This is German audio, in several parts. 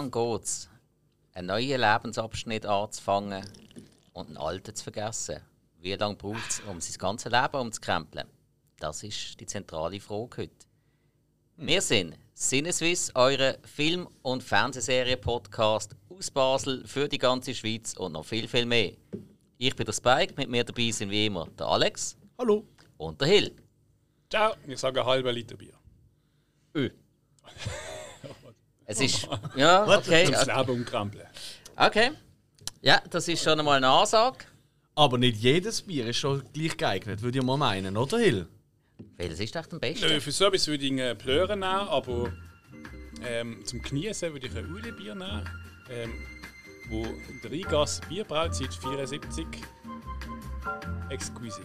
lange geht es, einen neuen Lebensabschnitt anzufangen und einen alten zu vergessen? Wie lange braucht es, um sein ganzes Leben umzukrempeln? Das ist die zentrale Frage heute. Wir sind Sinneswiss, eure Film- und Fernsehserie-Podcast aus Basel für die ganze Schweiz und noch viel, viel mehr. Ich bin der Spike, mit mir dabei sind wie immer der Alex. Hallo. Und der Hill. Ciao, ich sage halber Liter Bier. Ö. es ist. Ja, okay. Zum Leben umkrempeln. Okay. Ja, das ist schon einmal eine Ansage. Aber nicht jedes Bier ist schon gleich geeignet, würde ich mal meinen, oder Hill? Welches ist echt am besten? Nö, für so etwas würde ich einen Plören nehmen, aber ähm, zum Genießen würde ich ein Uhle-Bier nehmen, ähm, wo Rheingasse Bier braut seit 74. Exquisit.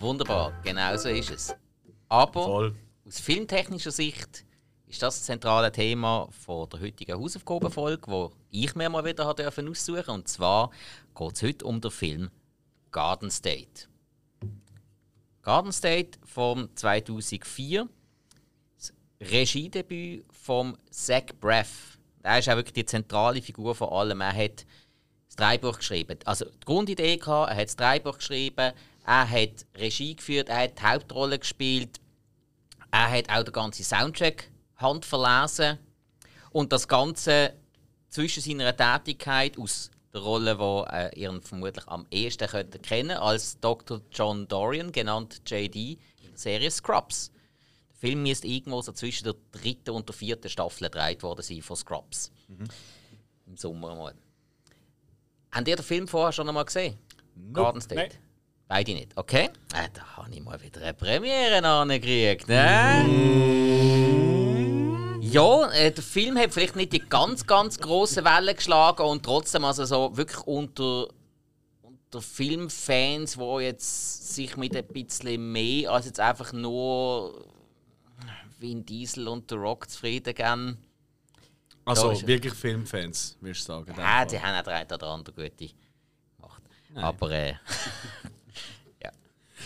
Wunderbar, genau so ist es. Aber Voll. aus filmtechnischer Sicht ist das, zentrale Thema von der heutigen Hausaufgabenfolge, wo ich mir mal wieder dürfen aussuchen Und zwar geht es heute um den Film Garden State. Garden State von 2004. Das Regiedebüt von Zach Braff. Er ist auch wirklich die zentrale Figur von allem. Er hat das Drehbuch geschrieben. Also die Grundidee gehabt, er hat das Drehbuch geschrieben, er hat Regie geführt, er hat die Hauptrolle gespielt, er hat auch den ganzen Soundtrack handverlesen und das Ganze zwischen seiner Tätigkeit aus der Rolle, die äh, ihr vermutlich am ehesten könnt kennen als Dr. John Dorian, genannt JD, in der Serie Scrubs. Der Film müsste irgendwo so zwischen der dritten und der vierten Staffel gedreht worden sein von Scrubs. Im Sommer mal. Habt ihr den Film vorher schon einmal gesehen? Garden State? Nein. Beide nicht. Okay. Äh, da habe ich mal wieder eine Premiere angekriegt. Ne? Ja, äh, der Film hat vielleicht nicht die ganz, ganz grossen Wellen geschlagen und trotzdem also so wirklich unter, unter Filmfans, die jetzt sich mit ein bisschen mehr als jetzt einfach nur Vin Diesel und The Rock zufrieden geben. Also Ja, wirklich Filmfans, würdest du sagen. Ja, Fall. die haben auch der eine oder andere gute gemacht. Aber äh,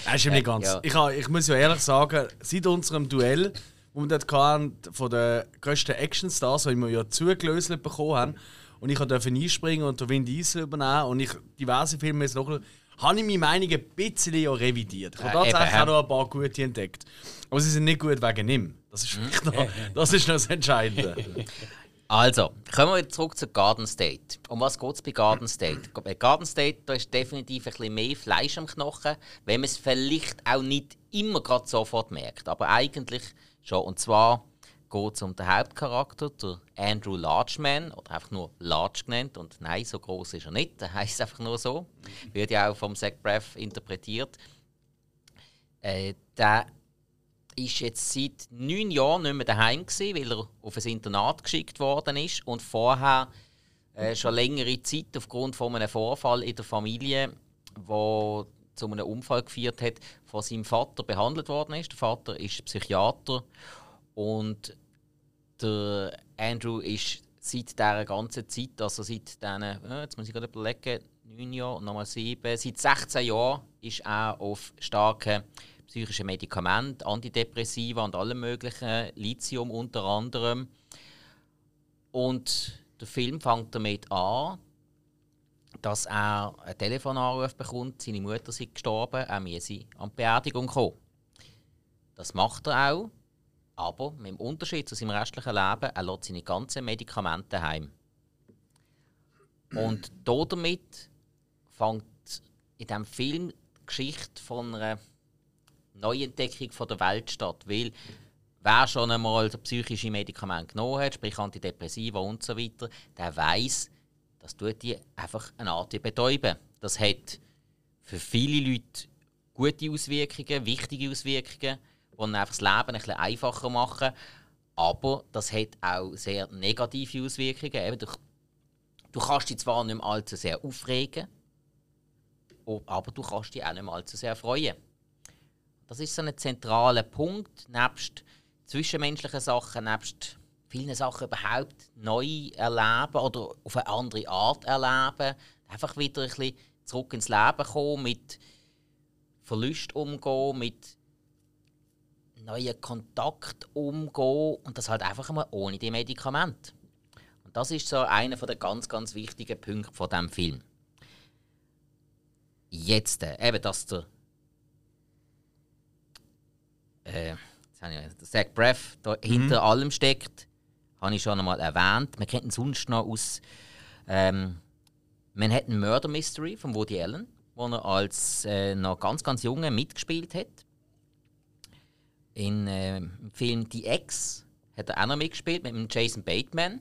Das ist ihm nicht ganz. ja. Ich, ich muss ja ehrlich sagen, seit unserem Duell, wir dort hatten, von den grössten Actionstars, die wir ja zugelöselt bekommen haben, und ich durfte einspringen und den Vin Diesel übernehmen und ich diverse Filme jetzt noch habe ich meine Meinung ein bisschen ja revidiert. Ich habe tatsächlich ja. auch noch ein paar gute entdeckt. Aber sie sind nicht gut wegen ihm. Das ist, wirklich noch, das, ist noch das Entscheidende. Also, kommen wir zurück zu Garden State. Um was geht es bei Garden State? Bei Garden State da ist definitiv ein bisschen mehr Fleisch am Knochen, wenn man es vielleicht auch nicht immer gerade sofort merkt. Aber eigentlich schon. Und zwar geht es um den Hauptcharakter, der Andrew Larchman, oder einfach nur Large genannt. Und nein, so groß ist er nicht, er heißt einfach nur so. Wird ja auch vom Zach Braff interpretiert. Äh, der ist jetzt seit neun Jahren nicht mehr daheim gewesen, weil er auf ein Internat geschickt worden ist und vorher äh, schon längere Zeit aufgrund von einem Vorfall in der Familie, wo zu einem Unfall geführt hat, von seinem Vater behandelt worden ist. Der Vater ist Psychiater und der Andrew ist seit dieser ganzen Zeit, also seit diesen, äh, jetzt muss ich gerade überlegen, neun Jahre und nochmal sieben, seit 16 Jahren ist er auf starke psychische Medikamente, Antidepressiva und allem möglichen, Lithium unter anderem. Und der Film fängt damit an, dass er einen Telefonanruf bekommt, seine Mutter sei gestorben, er müsse an die Beerdigung kommen. Das macht er auch, aber mit dem Unterschied zu seinem restlichen Leben, er lässt seine ganzen Medikamente heim. Und damit fängt in diesem Film die Geschichte von einer Neuentdeckung von der Welt statt. Weil wer schon einmal psychische Medikamente genommen hat, sprich Antidepressiva und so weiter, der weiß, das tut die einfach eine Art betäuben. Das hat für viele Leute gute Auswirkungen, wichtige Auswirkungen, die einfach das Leben ein bisschen einfacher machen. Aber das hat auch sehr negative Auswirkungen. Eben, du, du kannst dich zwar nicht mehr allzu sehr aufregen, aber du kannst dich auch nicht mehr allzu sehr freuen. Das ist so ein zentraler Punkt, nebst zwischenmenschlichen Sachen, nebst vielen Sachen überhaupt neu erleben oder auf eine andere Art erleben. Einfach wieder ein bisschen zurück ins Leben kommen, mit Verlust umgehen, mit neuen Kontakt umgehen und das halt einfach mal ohne die Medikamente. Und das ist so einer der ganz, ganz wichtigen Punkte von diesem Film. Jetzt, äh, eben, dass der, äh, Zach Braff da hinter allem steckt, habe ich schon einmal erwähnt. Man kennt ihn sonst noch aus ähm, Manhattan Murder Mystery von Woody Allen, wo er als äh, noch ganz, ganz Junge mitgespielt hat. In, äh, Im Film Die Ex hat er auch noch mitgespielt mit dem Jason Bateman.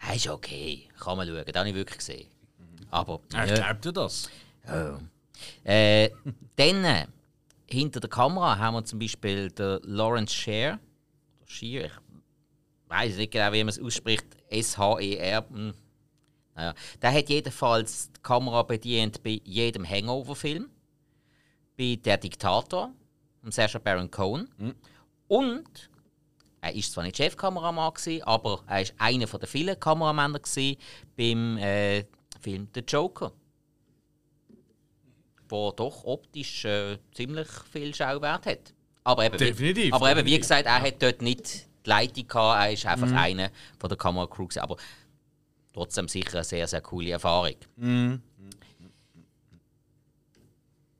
Er ist okay, kann man schauen, das habe ich wirklich gesehen. Aber Ja, ich glaub dir das. äh, dann, äh, hinter der Kamera haben wir zum Beispiel den Lawrence Sher. Schier, ich weiß nicht genau, wie man es ausspricht. S-H-E-R. hm. Naja. Der hat jedenfalls die Kamera bedient bei jedem Hangover-Film. Bei Der Diktator, von Sacha Baron Cohen. Und er ist zwar nicht Chefkameramann, gewesen, aber er ist einer der vielen Kameramänner gewesen beim äh, Film The Joker der doch optisch äh, ziemlich viel Schauwert hat. Aber eben, Definitiv, Wie, aber eben, wie gesagt, er hat dort nicht die Leitung gehabt, er ist einfach einer von der Kameracrew. Aber trotzdem sicher eine sehr, sehr coole Erfahrung.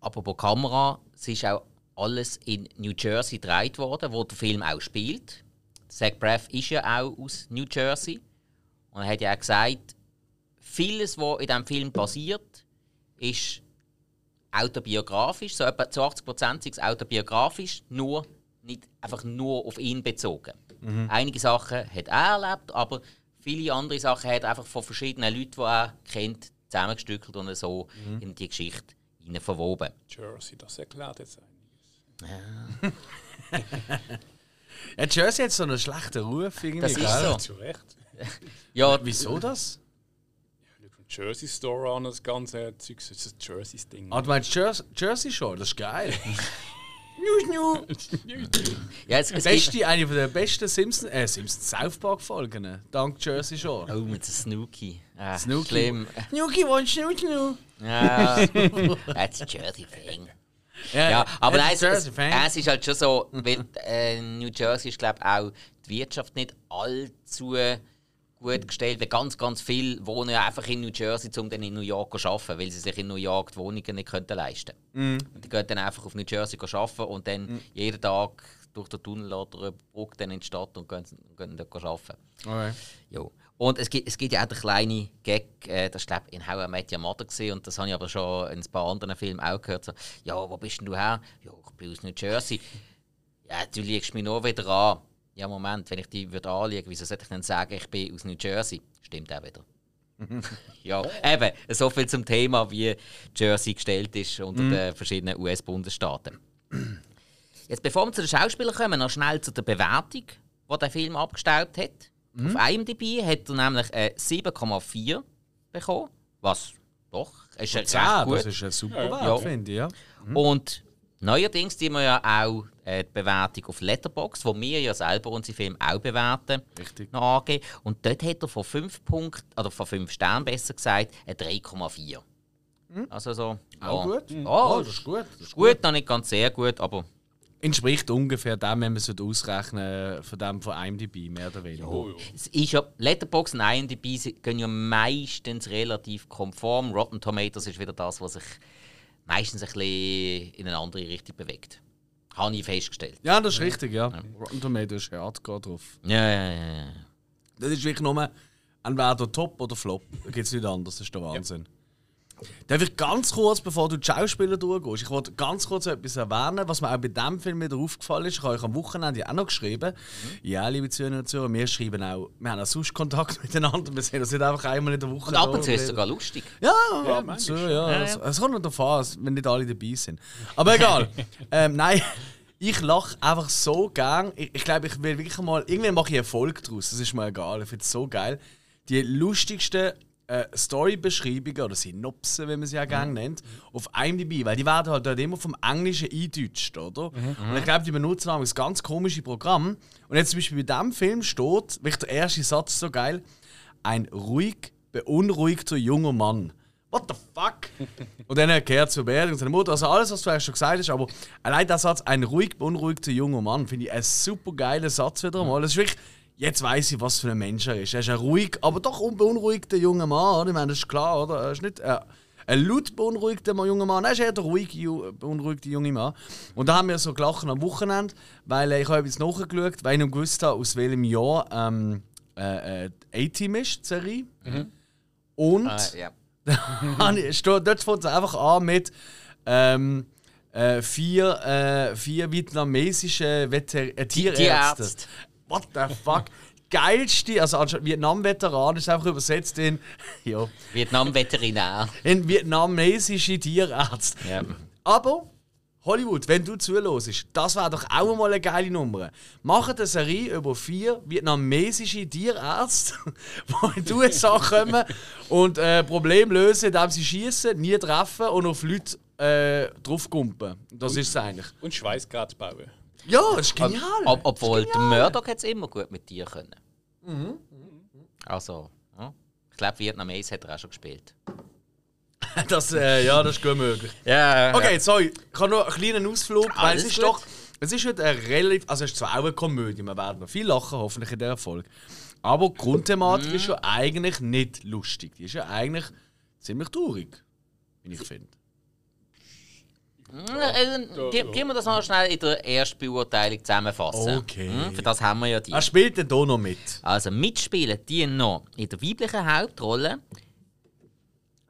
Aber bei Kamera, es ist auch alles in New Jersey gedreht worden, wo der Film auch spielt. Zach Braff ist ja auch aus New Jersey. Und er hat ja auch gesagt, vieles, was in diesem Film passiert, ist autobiografisch. So etwa zu 80 Prozent ist es autobiografisch, nur nicht einfach nur auf ihn bezogen. Einige Sachen hat er erlebt, aber viele andere Sachen hat er einfach von verschiedenen Leuten, die er kennt, zusammengestückelt und so in die Geschichte hinein verwoben. Jersey, das erklärt jetzt einiges. Ja, Jersey hat so einen schlechten Ruf irgendwie. Das ist gell? so. Zu Recht. Ja, Wieso das? Jersey Store an, das ganze Zeug, das ist ein Jersey-Ding. Ah, du meinst Jersey, Jersey Shore? Das ist geil. News, news. ja es, es gibt, Beste, eine der besten Simpsons, äh, Simpsons South Park Folgen. Dank Jersey Shore. Oh, mit dem Snooki. Ah, Snooki. Schlimm. Snooki wants Snoo Snoo. Ja, that's a Jersey thing. Ja, aber nein, es, es, es ist halt schon so, weil äh, New Jersey ist, glaube ich, auch die Wirtschaft nicht allzu gut gestellt, weil ganz, ganz viele wohnen ja einfach in New Jersey, um dann in New York zu arbeiten, weil sie sich in New York die Wohnungen nicht könnten leisten könnten. Und die gehen dann einfach auf New Jersey arbeiten und dann jeden Tag durch den Tunnel oder über Brücke dann in die Stadt und gehen, gehen dort arbeiten. Okay. Jo. Und es gibt, es gibt ja auch den kleinen Gag, äh, das war in How I Met Your Mother gewesen, und das habe ich aber schon in ein paar anderen Filmen auch gehört. So, ja, wo bist denn du her? Ja, ich bin aus New Jersey. Ja, du liegst mich nur wieder an. Ja, Moment, wenn ich dich würde anliegen, wieso sollte ich denn sagen, ich bin aus New Jersey? Stimmt auch wieder. ja, eben, so viel zum Thema, wie Jersey gestellt ist unter den verschiedenen US-Bundesstaaten. Jetzt, bevor wir zu den Schauspielern kommen, noch schnell zu der Bewertung, die der Film abgestaubt hat. Auf IMDb hat er nämlich äh, 7,4 bekommen, was doch ist ja recht gut. das ist ein super Ja. Wert, Ja. finde ich. Ja. Und neuerdings die wir ja auch äh, die Bewertung auf Letterboxd, wo wir ja selber unsere Filme auch bewerten, Richtig. noch angeben. Und dort hat er von 5 Punkten, oder von 5 Sternen besser gesagt, ein 3,4. Also so. Auch ja. gut. Ja, Oh, das das ist gut. Das ist gut, noch nicht ganz sehr gut, aber Entspricht ungefähr dem, wenn man es ausrechnen von dem von IMDb, mehr oder weniger. Oh, ja. es ist ja, Letterboxd und IMDb gehen ja meistens relativ konform. Rotten Tomatoes ist wieder das, was sich meistens ein bisschen in eine andere Richtung bewegt. Habe ich festgestellt. Ja, das ist richtig, ja. Rotten Tomatoes ist hardcore drauf. Ja, ja, ja. ja. Das ist wirklich nur entweder Top oder Flop. Da gibt es nicht anders, das ist der Wahnsinn. Darf ich ganz kurz, bevor du die Schauspieler durchgehst, ich wollte ganz kurz etwas erwähnen, was mir auch bei diesem Film wieder aufgefallen ist. Ich habe euch am Wochenende auch noch geschrieben. Ja, liebe Zuhörer und Zuhörer, wir schreiben auch, wir haben auch sonst Kontakt miteinander. Wir sehen uns nicht einfach einmal in der Woche. Und ab und zu ist es sogar lustig. Ja, Ja, zu, manchmal. ja. Ja, Es, ja. es kommt noch davon an, wenn nicht alle dabei sind. Aber egal. ähm, nein, ich lache einfach so gern. Ich, ich glaube, ich will wirklich mal. Irgendwann mache ich Erfolg daraus. Das ist mir egal. Ich finde es so geil. Die lustigsten äh, Story-Beschreibungen oder Synopsen, wie man sie ja gerne nennt, auf IMDb. Weil die werden halt dort immer vom Englischen eingedeutscht, oder? Und ich glaube, die benutzen damals ganz komische Programme. Und jetzt zum Beispiel bei diesem Film steht, wirklich der erste Satz so geil, ein ruhig beunruhigter junger Mann What the fuck? und dann kehrt zur Beerdigung seiner Mutter. Also alles, was du eigentlich schon gesagt hast, aber allein der Satz, ein ruhig beunruhigter junger Mann, finde ich einen super geilen Satz wieder einmal. Das ist wirklich, jetzt weiß ich, was für ein Mensch er ist. Er ist ein ruhig, aber doch unbeunruhigter junger Mann, oder? Ich meine, das ist klar, oder? Er ist nicht äh, ein laut beunruhigter junger Mann, er ist eher der ruhige, beunruhigte junge Mann. Und da haben wir so gelacht am Wochenende, weil äh, ich habe etwas nachgeschaut, weil ich noch gewusst habe, aus welchem Jahr ähm, äh, äh, A-Team ist, die Serie. Und Ah, ja. steht, dort fängt es einfach an mit ähm, äh, vier, äh, vier vietnamesische Veter äh, Tierärzte. Tierärzte. What the fuck? Geilste, also anstatt Vietnam-Veteran ist einfach übersetzt in, ja, Vietnam-Veterinär. in vietnamesische Tierärzte. Ja. Aber Hollywood, wenn du zuhörst, das wäre doch auch mal eine geile Nummer. Macht eine Serie über vier vietnamesische Tierärzte, die in die USA kommen und äh, Probleme lösen, indem sie schießen, nie treffen und auf Leute äh, draufkumpen. Das ist es eigentlich. Und Schweißgrad bauen. Ja, das ist genial. Ob, obwohl der Murdoch hat es immer gut mit dir können. Also, ja. ich glaube, Vietnamese hat er auch schon gespielt. Das, äh, ja, das ist gut möglich. Ja, Okay, sorry, ich habe noch einen kleinen Ausflug, weil es ist gut. doch. Es ist heute eine relativ. Also, es ist zwar auch eine Komödie, wir werden noch viel lachen, hoffentlich in der Erfolg. Aber die Grundthematik ist ja eigentlich nicht lustig. Die ist ja eigentlich ziemlich traurig, wie ich finde. Gib gib mir das noch schnell in der Erstbeurteilung zusammenfassen. Okay. Hm, Für das haben wir ja die. Er spielt denn hier noch mit. Also mitspielen die noch in der weiblichen Hauptrolle.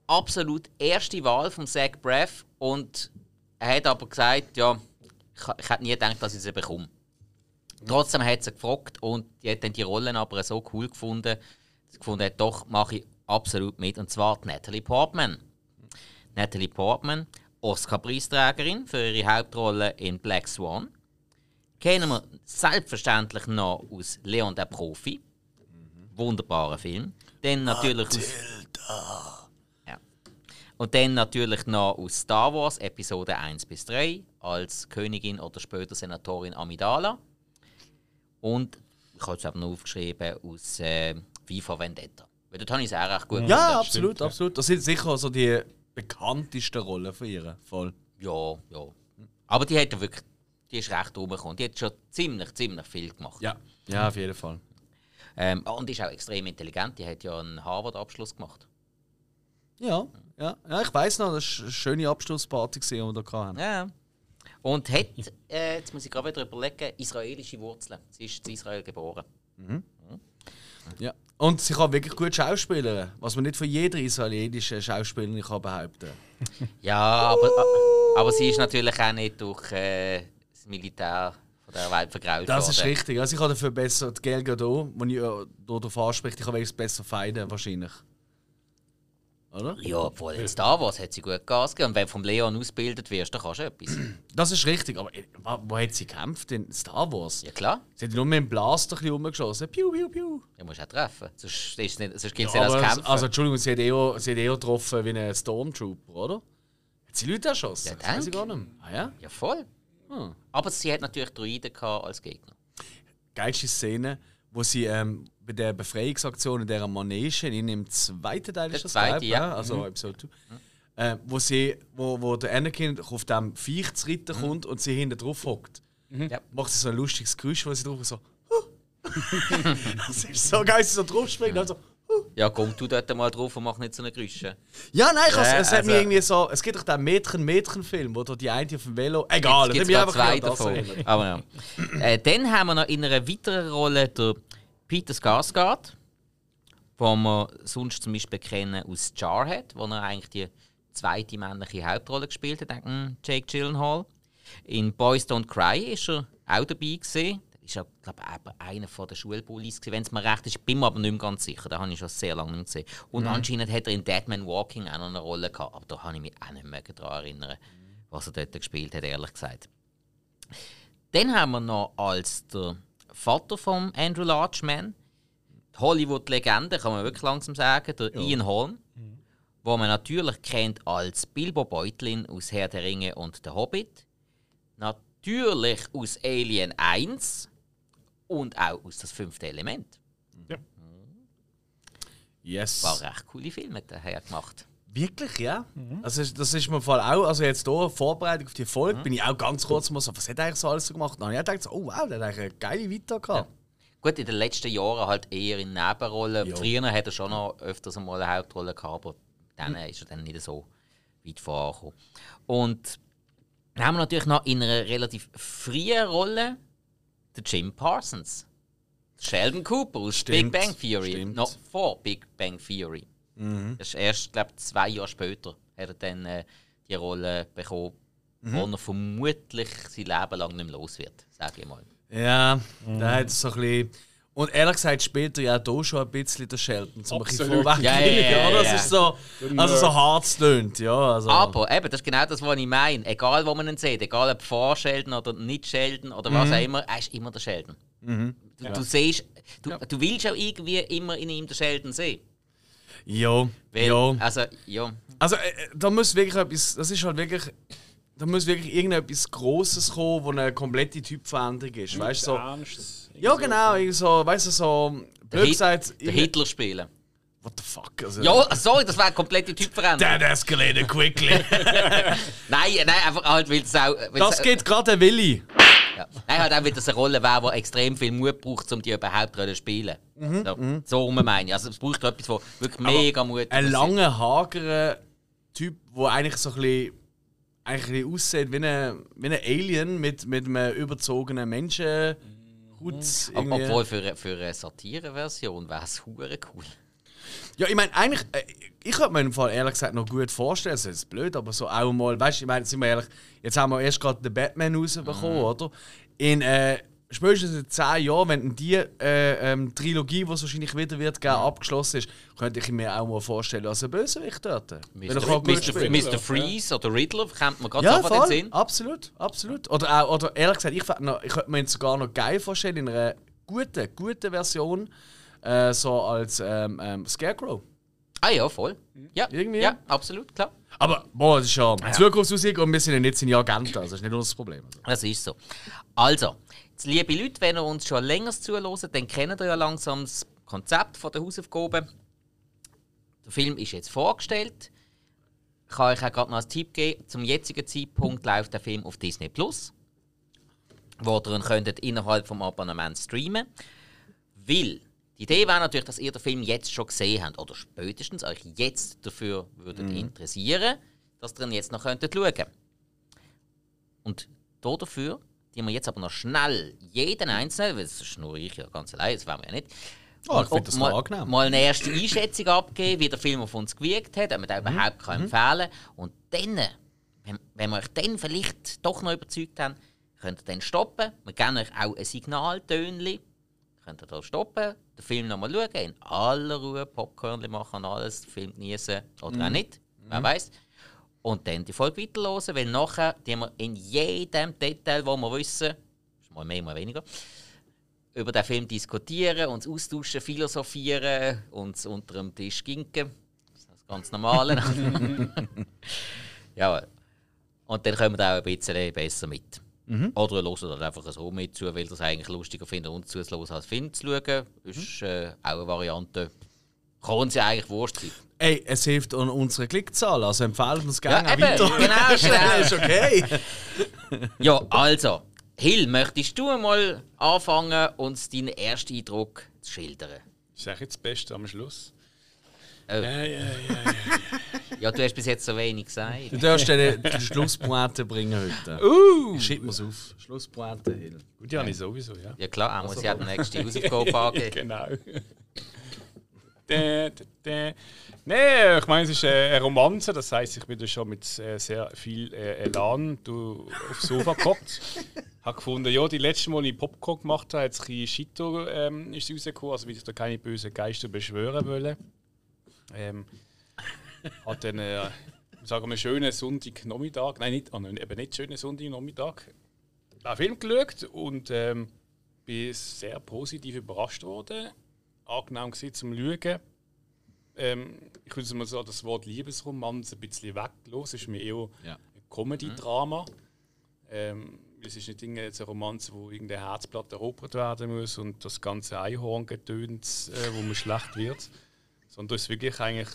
Absolut erste Wahl von Zach Braff und er hat aber gesagt, ja, ich, ich hätte nie gedacht, dass ich sie bekomme. Trotzdem hat sie gefragt und die hat dann die Rollen aber so cool gefunden, dass sie gefunden hat, doch mache ich absolut mit und zwar die Natalie Portman. Natalie Portman, Oscar-Preisträgerin für ihre Hauptrolle in Black Swan kennen wir selbstverständlich noch aus Leon der Profi. Wunderbarer Film. Dann natürlich aus. Ja. Und dann natürlich noch aus Star Wars Episode 1 bis 3 als Königin oder später Senatorin Amidala. Und ich habe es eben noch aufgeschrieben aus äh, Viva Vendetta. Weil dort habe ich es auch recht gut Ja, absolut, ja. absolut. Das sind sicher so die bekanntesten Rollen von ihr. Voll. Ja, ja. Aber die hat ja wirklich. Die ist recht rumgekommen. Die hat schon ziemlich, ziemlich viel gemacht. Ja. Ja, auf jeden Fall. Ähm, und ist auch extrem intelligent. Die hat ja einen Harvard-Abschluss gemacht. Ja, ja. ja ich weiß noch, das war eine schöne Abschlussparty, die wir da hatten. Ja. Und hat, äh, jetzt muss ich gerade wieder überlegen, israelische Wurzeln. Sie ist in Israel geboren. Ja. Und sie kann wirklich gut schauspielern, was man nicht von jeder israelischen Schauspielerin kann behaupten Ja, aber, aber sie ist natürlich auch nicht durch äh, das Militär von der Welt vergrault Das ist worden. richtig. Also ich habe dafür besser die Gel Gadot, die ich ja darauf anspricht, ich kann wenigstens besser feiden, wahrscheinlich. Oder? Ja, obwohl in Star Wars hat sie gut Gas gegeben. Und wenn du vom Leon ausgebildet wirst, dann kannst du etwas. Das ist richtig, aber äh, wo- hat sie gekämpft? In Star Wars? Ja klar, Sie hat nur mit dem Blaster ein rumgeschossen. Piu, piu, piu. du musst auch treffen. Sonst, ist es nicht- sonst gilt es Ja, nicht als Kämpfen. also Entschuldigung, sie hat, eher, sie hat eher getroffen wie ein Stormtrooper, oder? Hat sie Leute erschossen? Ja, das weiß ich gar nicht mehr. Ah ja? ja, voll. Hm. Aber sie hat natürlich Druiden als Gegner. geilste Szene, wo sie ähm, bei der Befreiungsaktion in dieser Manege, in dem zweiten Teil Der ist das, zweite, glaub, ja. also Episode 2, äh, wo, sie, wo, wo der Anakin auf dem Viech zu reiten kommt und sie hinten drauf hockt. Ja. Macht sie so ein lustiges Geräusch, wo sie drauf so. das ist so geil, sie so drauf springt. Also, Ja, komm du dort mal drauf und mach nicht so eine Geräusche. ja, nein, Ja, es hat also- mir irgendwie so. Es gibt doch den Mädchen-Mädchen-Film, wo die eine auf dem Velo. Egal, gibt es gerade zwei davon. Aber ja. äh, dann haben wir noch in einer weiteren Rolle der Peter Skarsgård, wo wir sonst zum Beispiel kennen aus Jarhead, wo er eigentlich die zweite männliche Hauptrolle gespielt hat, hm, Jake Gyllenhaal. In Boys Don't Cry ist er auch dabei gewesen. Das ist ja, glaube ich, einer von der Schulbullies wenn es mir recht ist. Bin mir aber nicht mehr ganz sicher. Da habe ich schon sehr lange nicht gesehen. Und anscheinend hat er in Dead Man Walking auch noch eine Rolle gehabt. Aber da kann ich mich auch nicht mehr daran erinnern, was er dort gespielt hat, ehrlich gesagt. Dann haben wir noch als der Vater von Andrew Larchman, die Hollywood-Legende, kann man wirklich langsam sagen, der Ian Holm, wo man natürlich kennt als Bilbo Beutlin aus Herr der Ringe und der Hobbit, natürlich aus Alien 1 und auch aus das fünfte Element. Yes. War recht coole Filme daher gemacht. Wirklich, ja. Also das ist mir im Fall auch, also jetzt hier, Vorbereitung auf die Folge, bin ich auch ganz kurz mal so, was hat er eigentlich so alles so gemacht? Und dann habe ich gedacht, so, oh wow, der hat eigentlich eine geile Vita gehabt. Gut, in den letzten Jahren halt eher in Nebenrollen. Ja. Früher hat er schon noch öfters einmal eine Hauptrolle gehabt, aber dann ist er dann nicht so weit vorangekommen. Und dann haben wir natürlich noch in einer relativ frühen Rolle den Jim Parsons. Sheldon Cooper aus Stimmt, Big Bang Theory. stimmt. Noch vor Big Bang Theory. Das ist erst, glaube ich, zwei Jahre später hat er dann äh, die Rolle bekommen, wo er vermutlich sein Leben lang nicht mehr los wird, sage ich mal. Ja, der hat so ein bisschen... Und ehrlich gesagt später ja hier schon ein bisschen der Sheldon, zum ein bisschen Absolut. vorweg. Ja, ja, ja, ja, das ja. ist so, also so hart es tönt, ja. Also. Aber eben, das ist genau das, was ich meine. Egal, wo man ihn sieht, egal ob vor Sheldon oder nicht Sheldon oder was auch immer, er ist immer der Sheldon. Du, du siehst, du, du willst auch irgendwie immer in ihm den Sheldon sehen. Ja, Weil, ja. Also, ja. Also äh, da muss wirklich etwas, das ist halt wirklich, da muss wirklich irgendetwas Grosses kommen, wo eine komplette Typveränderung ist, weißt du? So, Ernst. ja genau, irgendwie so, weißt du, so, blöd Hit- gesagt, irgendwie- Hitler spielen. what the fuck, also... Ja, sorry, das wäre eine komplette Typveränderung. That escalated quickly. Nein, nein, einfach halt, weil es auch. weil's- das geht gerade der Willi. Ja. Nein, halt auch, das eine Rolle wäre, die extrem viel Mut braucht, um die überhaupt zu spielen. Mhm, so, so rum meine ich. Also, es braucht etwas, wo wirklich mega Mut Ein langer, hagerer Typ, der eigentlich so ein bisschen, eigentlich ein bisschen aussieht wie ein, wie ein Alien mit, mit einem überzogenen. Ob, irgendwie. obwohl für, für eine Satire-Version wäre es cool. Ja, ich meine, eigentlich, äh, ich könnte mir im Fall ehrlich gesagt noch gut vorstellen, es ist blöd, aber so auch mal, weißt du, ich meine, sind wir ehrlich, jetzt haben wir erst gerade den Batman rausbekommen, Mhm. oder? In äh, spätestens in 10 Jahren, wenn die äh, ähm, Trilogie, die es wahrscheinlich wieder wird, geben, abgeschlossen ist, könnte ich mir auch mal vorstellen, als ein Bösewicht dort. Mr. Mr. Freeze oder Riddler kommt man gerade Ja, in den voll, Sinn. absolut, absolut. Oder, auch, oder ehrlich gesagt, ich, ich könnte mir ihn sogar noch geil vorstellen, in einer guten, guten Version, äh, so als ähm, ähm, Scarecrow. Ah ja, voll. Ja, Irgendwie? ja absolut, klar. Aber boah, das ist ja Zukunftsmusik und wir sind ja nicht seine Agenten, also das ist nicht unser Problem. Also. Das ist so. Also, jetzt, liebe Leute, wenn ihr uns schon länger zuhört, dann kennt ihr ja langsam das Konzept von der Hausaufgaben. Der Film ist jetzt vorgestellt. Ich kann euch auch gerade noch einen Tipp geben. Zum jetzigen Zeitpunkt läuft der Film auf Disney Plus, wo ihr ihn könntet innerhalb des Abonnements streamen Weil die Idee wäre natürlich, dass ihr den Film jetzt schon gesehen habt oder spätestens euch jetzt dafür würdet interessieren, dass ihr ihn jetzt noch könntet schauen und da dafür, die wir jetzt aber noch schnell jeden einzelnen, weil das ist nur ich ja ganz allein, das wollen wir ja nicht, Oh, ich das mal, angenehm. mal eine erste Einschätzung abgeben, wie der Film auf uns gewirkt hat, ob man den Mhm. überhaupt kann empfehlen kann. Und dann, wenn, wenn wir euch dann vielleicht doch noch überzeugt haben, könnt ihr dann stoppen. Wir geben euch auch ein Signaltönchen. Könnt ihr da stoppen, den Film nochmal schauen, in aller Ruhe Popcorn machen und alles, den Film genießen oder Mhm. auch nicht, wer weiß. Und dann die Folge weiterhören, weil nachher die wir in jedem Detail, wo wir wissen, mal mehr, mal weniger, über den Film diskutieren, uns austauschen, philosophieren, uns unter dem Tisch ginken. Das ist das ganz Normale. ja, und dann kommen wir da auch ein bisschen besser mit. Oder ihr hört dann einfach so mit zu, weil ihr es eigentlich lustiger findet, uns zuzuhören, als Film zu schauen. Ist äh, auch eine Variante. Kann ja eigentlich wurscht sein. Ey, es hilft an unsere Klickzahl, also empfehlen uns gerne Ja, eben, weiter. genau, genau. ist okay. Ja, also, Hill, möchtest du mal anfangen, uns deinen ersten Eindruck zu schildern? Das ist eigentlich das Beste am Schluss. Oh. Ja, ja, ja. Ja, du hast bis jetzt so wenig gesagt. Du darfst den, den Schlusspointe bringen heute. Uh! Schreib mir's auf. Schlusspointe, Hill. Gut, ja, nicht sowieso, ja. Ja klar, er muss ja die nächste Hausaufgabe angeben. genau. Nee, ich meine, es ist äh, eine Romanze, das heisst, ich bin da schon mit äh, sehr viel äh, Elan du, aufs Sofa gehockt. habe gefunden, ja, die letzte Mal, als ich Popcorn gemacht habe, hat es ein bisschen Shito ähm, ist rausgekommen, also weil ich da keine bösen Geister beschwören wollte. Ähm, hat dann, äh, sagen wir, einen schönen Sonntagnachmittag, nein, nicht, ah, eben nicht schönen Sonntagnachmittag, einen Film geschaut und ähm, bin sehr positiv überrascht worden. Angenehm gewesen zum Schauen. Ähm, ich würde mal sagen, das Wort Liebesromanze ein bisschen weglos. Es ist mir eher Ja. ein Comedy-Drama. Ähm, es ist nicht jetzt eine Romanze, wo irgendein Herzblatt erobert werden muss und das ganze Einhorn getönt, äh, wo man schlecht wird. Sondern es ist wirklich eigentlich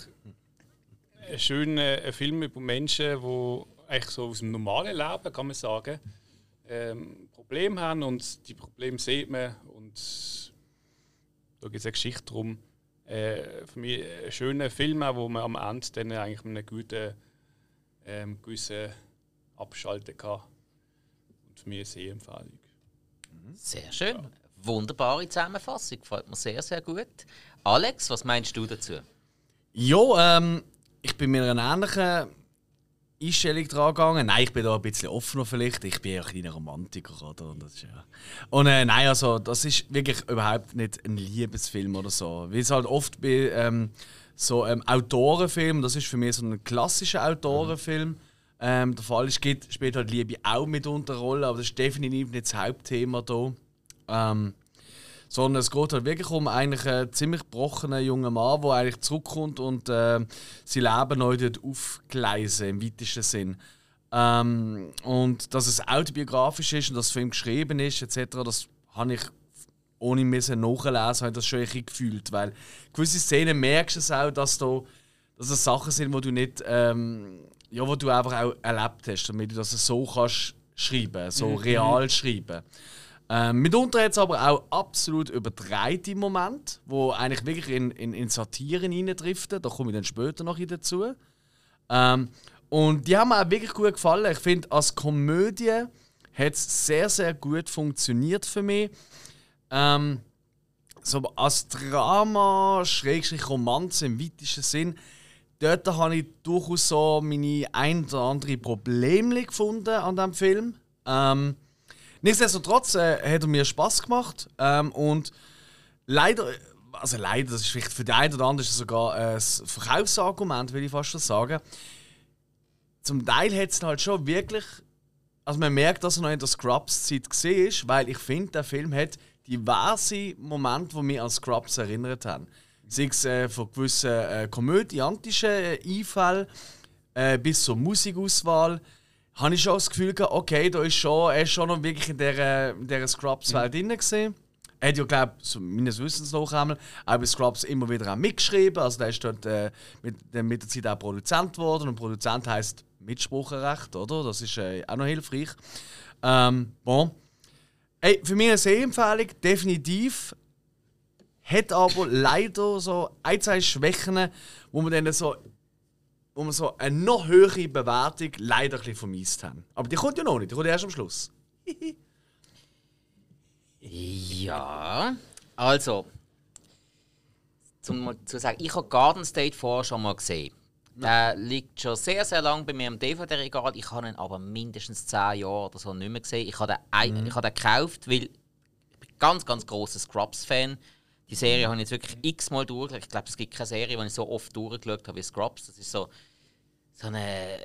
ein schöner Film über Menschen, die so aus dem normalen Leben, kann man sagen, ähm, Probleme haben und die Probleme sieht man und da gibt es eine Geschichte drum. Äh, für mich ein schöner Film, wo man am Ende dann eigentlich mit einem guten ähm, gewissen abschalten kann. Und für mich eine Sehempfehlung. Sehr schön. Wunderbare Zusammenfassung. Gefällt mir sehr, sehr gut. Alex, was meinst du dazu? Ja, ähm, ich bin mit einer ähnlichen Einstellung dran gegangen. Nein, ich bin da ein bisschen offener vielleicht. Ich bin ja ein kleiner Romantiker, oder? Und, das ist ja. und äh, nein, also das ist wirklich überhaupt nicht ein Liebesfilm oder so. Wie es halt oft bei ähm, so ähm, Autorenfilmen, das ist für mich so ein klassischer Autorenfilm. Ähm, der Fall ist, geht, spielt halt Liebe auch mitunter Rolle, aber das ist definitiv nicht das Hauptthema hier. Ähm, sondern es geht halt wirklich um eigentlich einen ziemlich gebrochenen jungen Mann, der eigentlich zurückkommt und äh, sein Leben neu dort aufgleisen, im weitesten Sinn. Ähm, und dass es autobiografisch ist und dass der Film geschrieben ist, etc., das habe ich ohne müssen nachlesen, habe das schon ein gefühlt. Weil gewisse Szenen merkst du es auch, dass, da, dass das Sachen sind, die du nicht, ähm, ja, wo du einfach auch erlebt hast, damit du das so kannst schreiben, so mhm. real schreiben. Ähm, mitunter hat es aber auch absolut übertreite Momente, wo eigentlich wirklich in, in, in Satiren hineindriften. Da komme ich dann später noch dazu. Ähm, und die haben mir auch wirklich gut gefallen. Ich finde, als Komödie hat es sehr, sehr gut funktioniert für mich. Ähm, so als Drama, Schrägstrich Romanze im weitesten Sinn, dort habe ich durchaus so meine ein oder andere Probleme gefunden an diesem Film. Ähm, Nichtsdestotrotz äh, hat er mir Spaß gemacht ähm, und leider, also leider, das ist vielleicht für den einen oder anderen sogar ein Verkaufsargument, will ich fast schon sagen. Zum Teil hat es halt schon wirklich, also man merkt, dass er noch in der Scrubs-Zeit gesehen ist, weil ich finde, der Film hat diverse Momente, die mich an Scrubs erinnert haben. Sei es äh, von gewissen äh, komödiantischen äh, Einfällen äh, bis zur Musikauswahl habe ich schon das Gefühl gehabt, okay, da ist schon, er ist schon noch wirklich in dieser, in dieser Scrubs-Welt mhm. drin gesehen. Er hat ja, glaube ich, so meines Wissens noch einmal, auch bei Scrubs immer wieder auch mitgeschrieben. Also, der ist dort äh, mit, mit der Zeit auch Produzent geworden. Und Produzent heisst Mitspracherecht, oder? Das ist äh, auch noch hilfreich. Ähm, bon. Ey, für mich eine Sehempfehlung, definitiv. Hat aber leider so ein, zwei Schwächen, wo man dann so wo wir so eine noch höhere Bewertung leider ein bisschen vermisst haben. Aber die kommt ja noch nicht, die kommt erst am Schluss. ja, also, zum zu sagen, ich habe Garden State vorher schon mal gesehen. Der liegt schon sehr, sehr lange bei mir im DVD-Regal. Ich habe ihn aber mindestens 10 Jahre oder so nicht mehr gesehen. Ich habe den, mhm. ich habe den gekauft, weil ich bin ganz, ganz großer Scrubs-Fan die Serie habe ich jetzt wirklich x-mal durchgeschaut. Ich glaube, es gibt keine Serie, die ich so oft durchgeschaut habe wie Scrubs. Das ist so, so eine,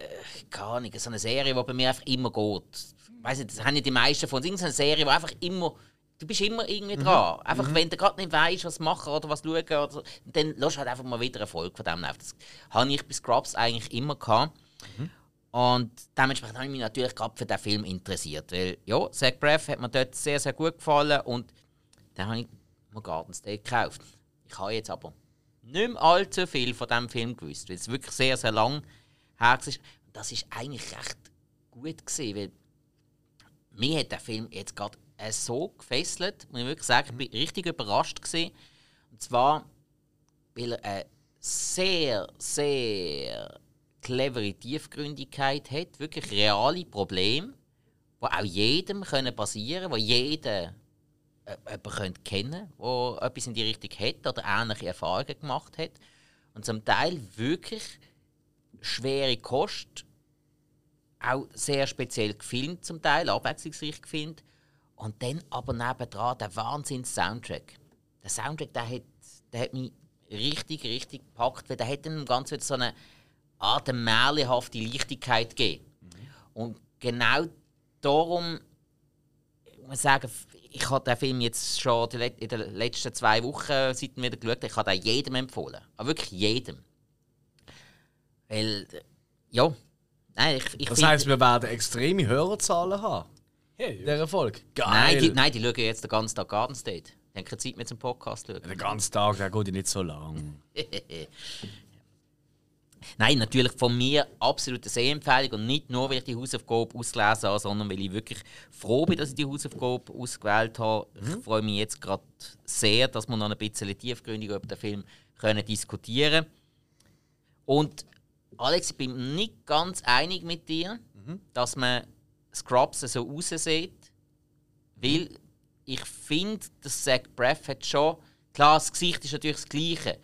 keine Ahnung, so eine Serie, die bei mir einfach immer geht. Ich weiß nicht, das haben ja die meisten von uns. Irgendeine Serie, die einfach immer, du bist immer irgendwie mhm. dran. Mhm. Einfach, wenn du gerade nicht weißt, was machen oder was schauen, oder so, dann lass halt einfach mal wieder Erfolg von dem. Das habe ich bei Scrubs eigentlich immer gehabt. Mhm. Und dementsprechend habe ich mich natürlich gerade für den Film interessiert. Weil, ja, Zach Braff hat mir dort sehr, sehr gut gefallen und dann habe ich mir Garden State gekauft. Ich habe jetzt aber nicht mehr allzu viel von diesem Film gewusst, weil es wirklich sehr, sehr lang her ist. Das ist eigentlich recht gut gesehen, weil mir hat der Film jetzt gerade äh, so gefesselt, muss ich wirklich sagen, ich bin richtig überrascht gewesen. Und zwar, weil er eine sehr, sehr clevere Tiefgründigkeit hat, wirklich reale Probleme, die auch jedem passieren können, wo jeder äh, jemanden kennen der etwas in die Richtung hat oder ähnliche Erfahrungen gemacht hat. Und zum Teil wirklich schwere Kost, auch sehr speziell gefilmt zum Teil, abwechslungsreich gefilmt. Und dann aber nebendran der Wahnsinns-Soundtrack. Der Soundtrack, der hat, der hat mich richtig, richtig gepackt, weil der hat dann ganz so eine Art märchenhafte Leichtigkeit gegeben. Mhm. Und genau darum, muss sagen, ich habe den Film jetzt schon in den letzten zwei Wochen seit wieder geschaut. Ich habe den jedem empfohlen. Aber wirklich jedem. Weil, ja. Nein, ich, ich das heisst, wir werden extreme Hörerzahlen haben. Hey, ja. Der Erfolg. Geil. Nein, die, nein, die schauen jetzt den ganzen Tag Garden State. Die haben keine Zeit mehr zum Podcast zu schauen. Den ganzen Tag, der geht ja nicht so lang. Nein, natürlich von mir absolute Sehempfehlung und nicht nur, weil ich die Hausaufgabe ausgelesen habe, sondern weil ich wirklich froh bin, dass ich die Hausaufgabe ausgewählt habe. Mhm. Ich freue mich jetzt gerade sehr, dass wir noch ein bisschen tiefgründiger über den Film können diskutieren Und Alex, ich bin nicht ganz einig mit dir, mhm. dass man Scrubs so aussieht, weil ich finde, dass Zach Braff hat schon, klar, das Gesicht ist natürlich das Gleiche,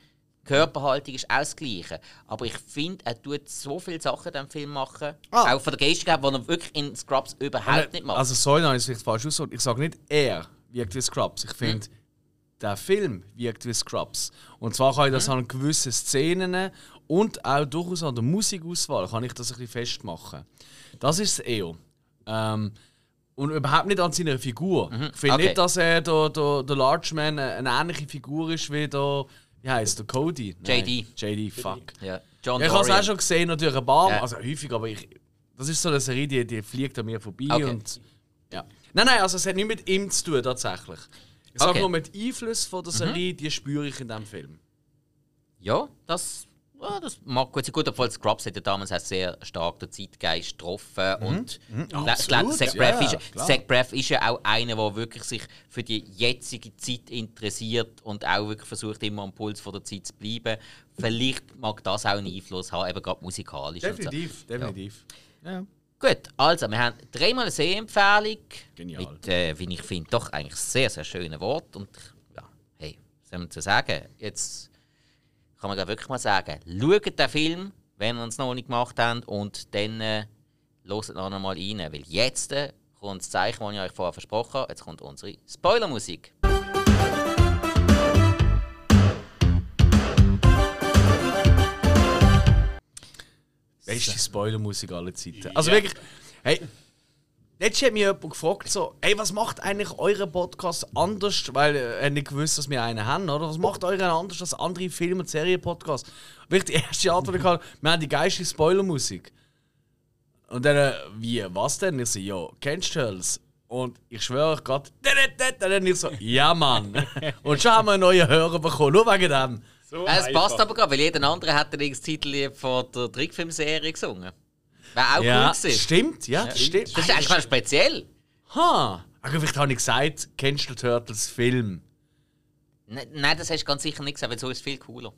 Körperhaltung ist auch das Gleiche. Aber ich finde, er tut so viele Sachen in diesem Film machen, ah. auch von der Geistigkeit, die er wirklich in Scrubs überhaupt nicht macht. Also, sorry, nein, ist vielleicht falsch ausgedrückt. Ich sage nicht, er wirkt wie Scrubs. Ich finde, hm. der Film wirkt wie Scrubs. Und zwar kann ich das hm. an gewissen Szenen und auch durchaus an der Musikauswahl kann ich das ein bisschen festmachen. Das ist es eher. Ähm, und überhaupt nicht an seiner Figur. Mhm. Ich finde okay. nicht, dass er der, der, der Large Man eine ähnliche Figur ist wie der wie heißt der Cody? JD. JD, fuck. Ja. John ich habe es auch schon gesehen, natürlich ein paar, ja. also häufig, aber ich, das ist so eine Serie, die, die fliegt an mir vorbei okay. und ja. Nein, nein, also es hat nicht mit ihm zu tun tatsächlich. Ich sage okay. nur mit Einfluss von der Serie, mhm. die spüre ich in diesem Film. Ja, das ja, das mag gut sein. Gut, obwohl Scrubs hat ja damals auch sehr stark den Zeitgeist getroffen. Mhm. Und mhm. glaube, Zach, Braff ja, ist, Zach Braff ist ja auch einer, der wirklich sich für die jetzige Zeit interessiert und auch wirklich versucht, immer am Puls von der Zeit zu bleiben. Vielleicht mag das auch einen Einfluss haben, eben gerade musikalisch. Definitiv, so. definitiv. Ja. Ja. Gut, also wir haben dreimal eine Sehempfehlung. Genial. Mit, äh, wie ich finde, doch eigentlich sehr, sehr schönen Wort. Und ja, hey, was soll man zu sagen? Jetzt kann man wirklich mal sagen, schaut den Film, wenn ihr es noch nicht gemacht habt, und dann äh, hört noch einmal rein. Weil jetzt äh, kommt das Zeichen, das ich euch vorher versprochen habe. Jetzt kommt unsere Spoilermusik. Beste Spoilermusik aller Zeiten. Also wirklich, hey, Letztes hat mich jemand gefragt, so, hey, was macht eigentlich euren Podcast anders? Weil äh, er nicht gewusst, dass wir einen haben, oder? Was macht euren anders als andere Film- und Serienpodcasts? Weil ich die erste Antwort hatte, wir haben die geilste Spoilermusik. Und dann, äh, wie, was denn? Ich so, ja, kennst du Turtles? Und ich schwöre euch gerade, dann ich so, ja Mann. Und schon haben wir einen neuen Hörer bekommen, nur wegen dem. So es passt aber gerade, weil jeder andere hat den Titel von der Trickfilmserie gesungen. Wäre auch ja, cool gewesen. Stimmt, ja, das stimmt. Das ist eigentlich mal speziell. Ha, aber vielleicht habe ich gesagt, kennst du Turtles Film? Ne, nein, das hast du ganz sicher nicht gesagt, weil so ist es viel cooler.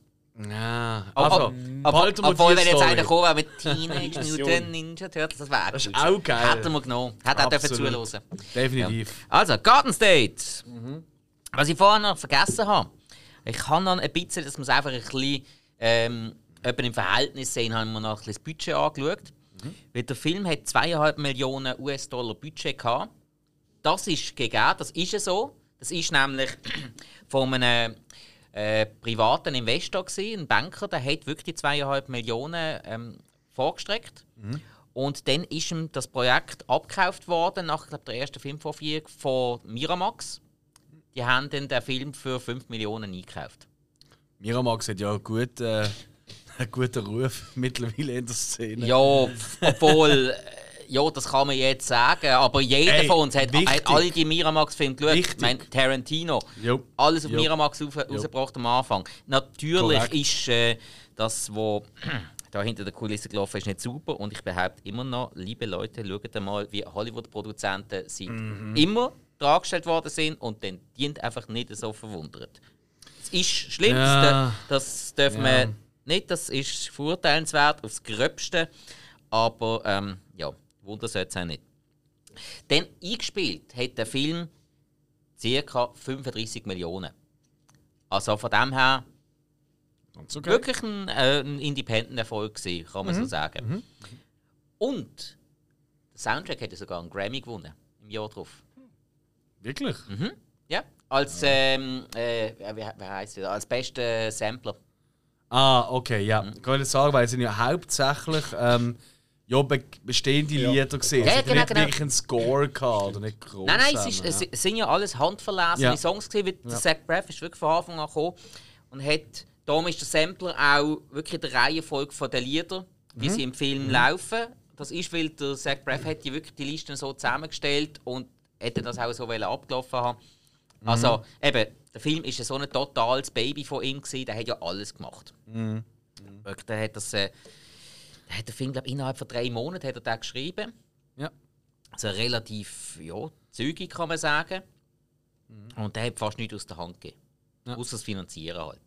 Ja, also, aber, obwohl, wenn jetzt einer kommen mit Teenage Mutant Ninja Turtles, das wäre Das ist auch geil. Hätten wir genommen. Hätte auch dürfen zuhören. Definitiv. Ja. Also, Garden State. Mhm. Was ich vorher noch vergessen habe, ich kann noch ein bisschen, dass wir es einfach ein bisschen ähm, im Verhältnis sehen, haben wir noch ein bisschen das Budget angeschaut. Mhm. Weil der Film hat 2,5 Millionen US-Dollar Budget gehabt. Das ist gegeben, das ist ja so. Das ist nämlich von einem äh, privaten Investor gewesen, ein Banker, der hat wirklich 2,5 Millionen ähm, vorgestreckt. Mhm. Und dann ist ihm das Projekt abgekauft worden nach glaub, der ersten Filmvorführung von Miramax. Die haben dann den Film für 5 Millionen eingekauft. Miramax hat ja gut äh, ein guter Ruf mittlerweile in der Szene. Ja, obwohl, äh, ja, das kann man jetzt sagen, aber jeder Ey, von uns hat, hat alle die Miramax-Filme geschaut. Wichtig. Ich meine, Tarantino, jo. alles auf jo. Miramax auf, rausgebracht am Anfang. Natürlich Correct. ist äh, das, was da hinter der Kulisse gelaufen ist, nicht super. Und ich behaupte immer noch, liebe Leute, schaut mal, wie Hollywood-Produzenten mhm. immer dargestellt worden sind und dann dient einfach nicht so verwundert. Es ist schlimm, ja. das, das dürfen ja. wir nicht. Das ist verurteilenswert aufs Gröbste. Aber ähm, ja, Wunder sollte es auch nicht. Dann eingespielt hat der Film ca. 35 Millionen. Also von dem her okay. wirklich ein, äh, ein Independent-Erfolg gewesen, kann man mhm. so sagen. Mhm. Und der Soundtrack hätte sogar einen Grammy gewonnen im Jahr drauf. Wirklich? Mhm. Ja, als ähm, äh, wie, wie heißt Als bester Sampler. Ah, okay, ja. Mhm. Kann ich sagen, weil es sind ja hauptsächlich ähm, ja, be bestehende ja. Lieder gesehen. Ja, also genau, nicht genau. wirklich einen Score gehabt oder nicht groß. Nein, nein, es, ist, es sind ja alles handverlesene ja. Songs gewesen, wie ja. der Zach Braff ist wirklich von Anfang an gekommen und hat, darum ist der Sampler auch wirklich der Reihenfolge von den Liedern, wie mhm. sie im Film mhm. laufen. Das ist, weil der Zach Braff hat die wirklich die Listen so zusammengestellt und hätte das auch so abgelaufen haben. Mhm. Also eben, der Film ist ja so ein totales Baby von ihm gewesen, der hat ja alles gemacht. Mhm. Mhm. Der hat das, äh, der hat den Film, glaube innerhalb von drei Monaten hat er den geschrieben. Ja. Also relativ, ja, zügig kann man sagen. Mhm. Und der hat fast nichts aus der Hand gegeben. Ja. Außer das Finanzieren halt.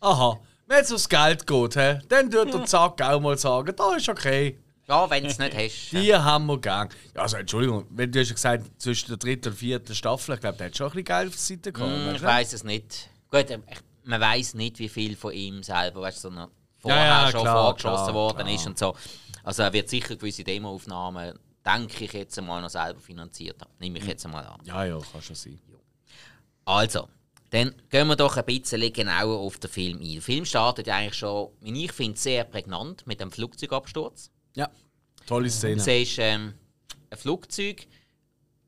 Aha, wenn es ums Geld geht, he, dann tut der Zack auch mal sagen, da ist okay. Ja, wenn du es nicht hast. Die haben wir gern. Ja, also Entschuldigung, wenn du hast ja gesagt, zwischen der dritten und vierten Staffel, ich glaube, der hat schon ein bisschen Geld auf der Seite gehabt. Hm, weißt ich weiß es nicht. Gut, äh, ich, man weiß nicht, wie viel von ihm selber, weißt du, so vorher Ja, ja, schon klar, vorgeschossen klar, worden klar. ist und so. Also er wird sicher gewisse Demoaufnahmen, denke ich jetzt einmal, noch selber finanziert haben. Nehme ich jetzt einmal an. Ja, ja, kann schon sein. Also, dann gehen wir doch ein bisschen genauer auf den Film ein. Der Film startet ja eigentlich schon, wie ich finde, sehr prägnant mit dem Flugzeugabsturz. Ja, tolle Du Szene. siehst ähm, ein Flugzeug,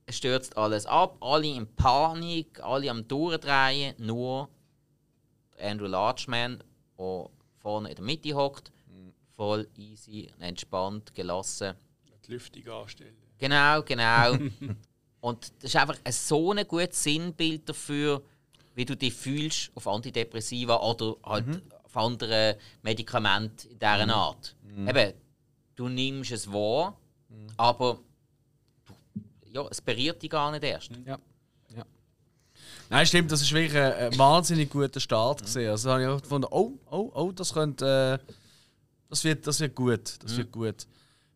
es stürzt alles ab, alle in Panik, alle am Durchdrehen, nur Andrew Larchman, der vorne in der Mitte hockt, voll easy, entspannt, gelassen. Die Lüftung anstellen. Genau, genau. Und das ist einfach ein so ein gutes Sinnbild dafür, wie du dich fühlst auf Antidepressiva oder halt auf andere Medikamente in dieser Art. Eben, du nimmst es wahr, aber du, ja, es berührt dich gar nicht erst. Ja. ja. Nein, stimmt, das ist wirklich ein, ein wahnsinnig guter Start gesehen. Also habe ich auch gefunden, oh, oh, oh, das könnte, äh, das wird, das wird gut, das wird gut.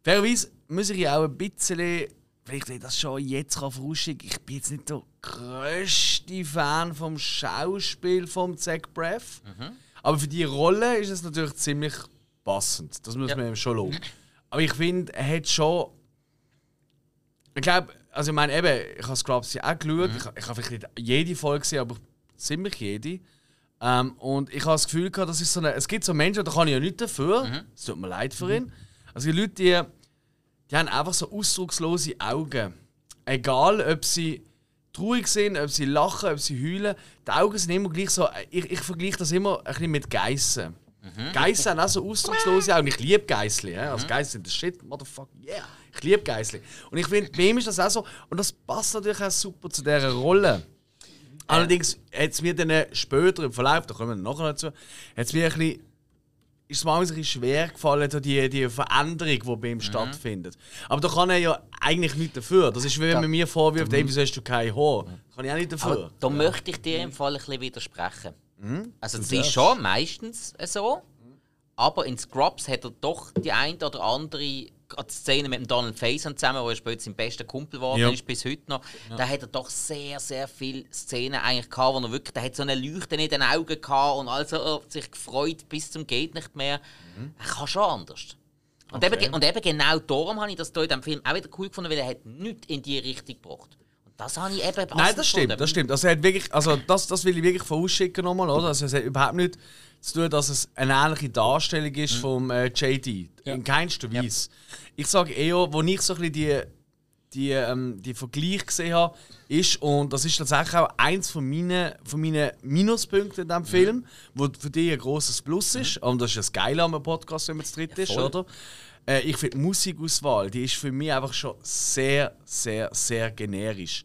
Fairerweise muss ich auch ein bisschen, vielleicht ich das schon jetzt kann vorausschicken, ich bin jetzt nicht der grösste Fan vom Schauspiel von Zach Braff, aber für die Rolle ist es natürlich ziemlich passend. Das muss Ja. man ihm schon loben. Aber ich finde, er hat schon ich glaube, also ich meine eben, ich habe Scrubs ja auch geschaut. Ich, ich habe vielleicht nicht jede Folge gesehen, aber ziemlich jede. Ähm, und ich habe das Gefühl gehabt, das ist so eine, es gibt so Menschen, da kann ich ja nichts dafür. Es tut mir leid für ihn. Also die Leute, die, die haben einfach so ausdruckslose Augen. Egal, ob sie traurig sind, ob sie lachen, ob sie heulen. Die Augen sind immer gleich so. Ich, ich vergleiche das immer ein bisschen mit Geissen. Geissen haben auch so ausdruckslose Augen. Ich liebe Geissli. Ja? Also Geissen sind der Shit, motherfucker, yeah. Ich liebe Geissli. Und ich finde, bei ihm ist das auch so. Und das passt natürlich auch super zu dieser Rolle. Allerdings hat es mir dann später im Verlauf, da kommen wir nachher dazu, hat es mir ein bisschen, ist es mir ein bisschen schwer gefallen, so die, die Veränderung, die bei ihm stattfindet. Aber da kann er ja eigentlich nichts dafür. Das ist wie wenn man mir vorwirft, ey, wieso hast du kein Haar? Kann ich auch nicht dafür. Aber da möchte ich dir im Fall ein bisschen widersprechen. Also das ist schon meistens so, aber in Scrubs hat er doch die ein oder andere gerade Szene mit dem Donald Faison zusammen, wo er später sein bester Kumpel geworden Ja. ist bis heute noch, da hat er doch sehr, sehr viele Szenen eigentlich gehabt, wo er wirklich, der hat so eine Leuchte in den Augen gehabt und also er hat sich gefreut bis zum geht nicht mehr. Er kann schon anders. Und, Okay. eben, und eben genau darum habe ich das hier in diesem Film auch wieder cool gefunden, weil er hat nichts in die Richtung gebracht. Das habe ich eben Nein, das stimmt, das stimmt. Also, er hat wirklich, also das, das will ich wirklich vorausschicken nochmal, oder? Also, es hat überhaupt nicht zu tun, dass es eine ähnliche Darstellung ist vom äh, JD. In keinster Weise. Ich sage eher, wo ich so ein bisschen die, die, ähm, die Vergleich gesehen habe, ist, und das ist tatsächlich auch eins von meinen, von meinen Minuspunkten in diesem Film, wo für dich ein grosses Plus ist. Und das ist das Geile am Podcast, wenn man zu dritt ist, voll. oder? Äh, ich finde, die Musikauswahl, die ist für mich einfach schon sehr, sehr, sehr generisch.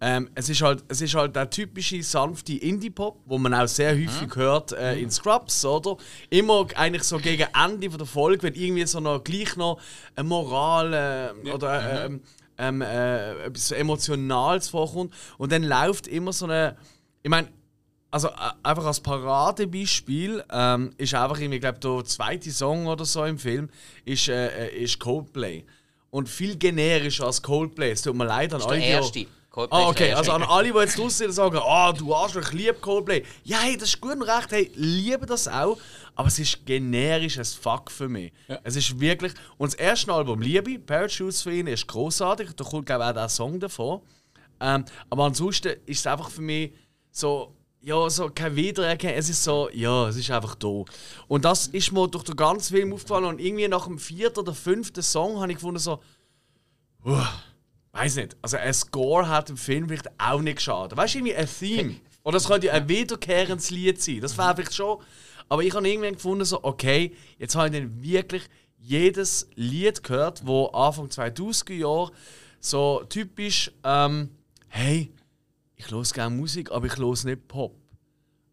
Ähm, es, ist halt, es ist halt der typische sanfte Indie-Pop, wo man auch sehr häufig hört äh, in Scrubs, oder? Immer eigentlich so gegen Ende von der Folge, wenn irgendwie so noch gleich noch eine Moral äh, oder äh, ähm, ähm, äh, etwas Emotionales vorkommt. Und dann läuft immer so eine. Ich meine, also äh, einfach als Paradebeispiel ähm, ist einfach irgendwie, glaube der zweite Song oder so im Film ist, äh, äh, ist Coldplay. Und viel generischer als Coldplay. Es tut mir leid an alle, der erste. Coldplay Ah, okay. Also an alle, die jetzt draußen sind und sagen, ah, du Arschloch, ich liebe Coldplay. Ja, hey, das ist gut und recht, hey, liebe das auch. Aber es ist generisch as fuck für mich. Es ist wirklich. Und das erste Album Liebe, Parachutes für ihn, ist großartig. Da kommt, glaube ich, auch der Song davon. Ähm, aber ansonsten ist es einfach für mich so. Ja, so kein Wiedererkennen. Es ist so, ja, es ist einfach da. Und das ist mir durch den ganzen Film aufgefallen. Und irgendwie nach dem vierten oder fünften Song habe ich gefunden, so, Weiß nicht. Also ein Score hat im Film vielleicht auch nicht geschadet. Weißt du, irgendwie ein Theme. Oder es könnte ja ein wiederkehrendes Lied sein. Das wäre vielleicht schon. Aber ich habe irgendwann gefunden, so, okay, jetzt habe ich dann wirklich jedes Lied gehört, wo Anfang 2000er Jahre so typisch, ähm, hey, ich höre gerne Musik, aber ich höre nicht Pop.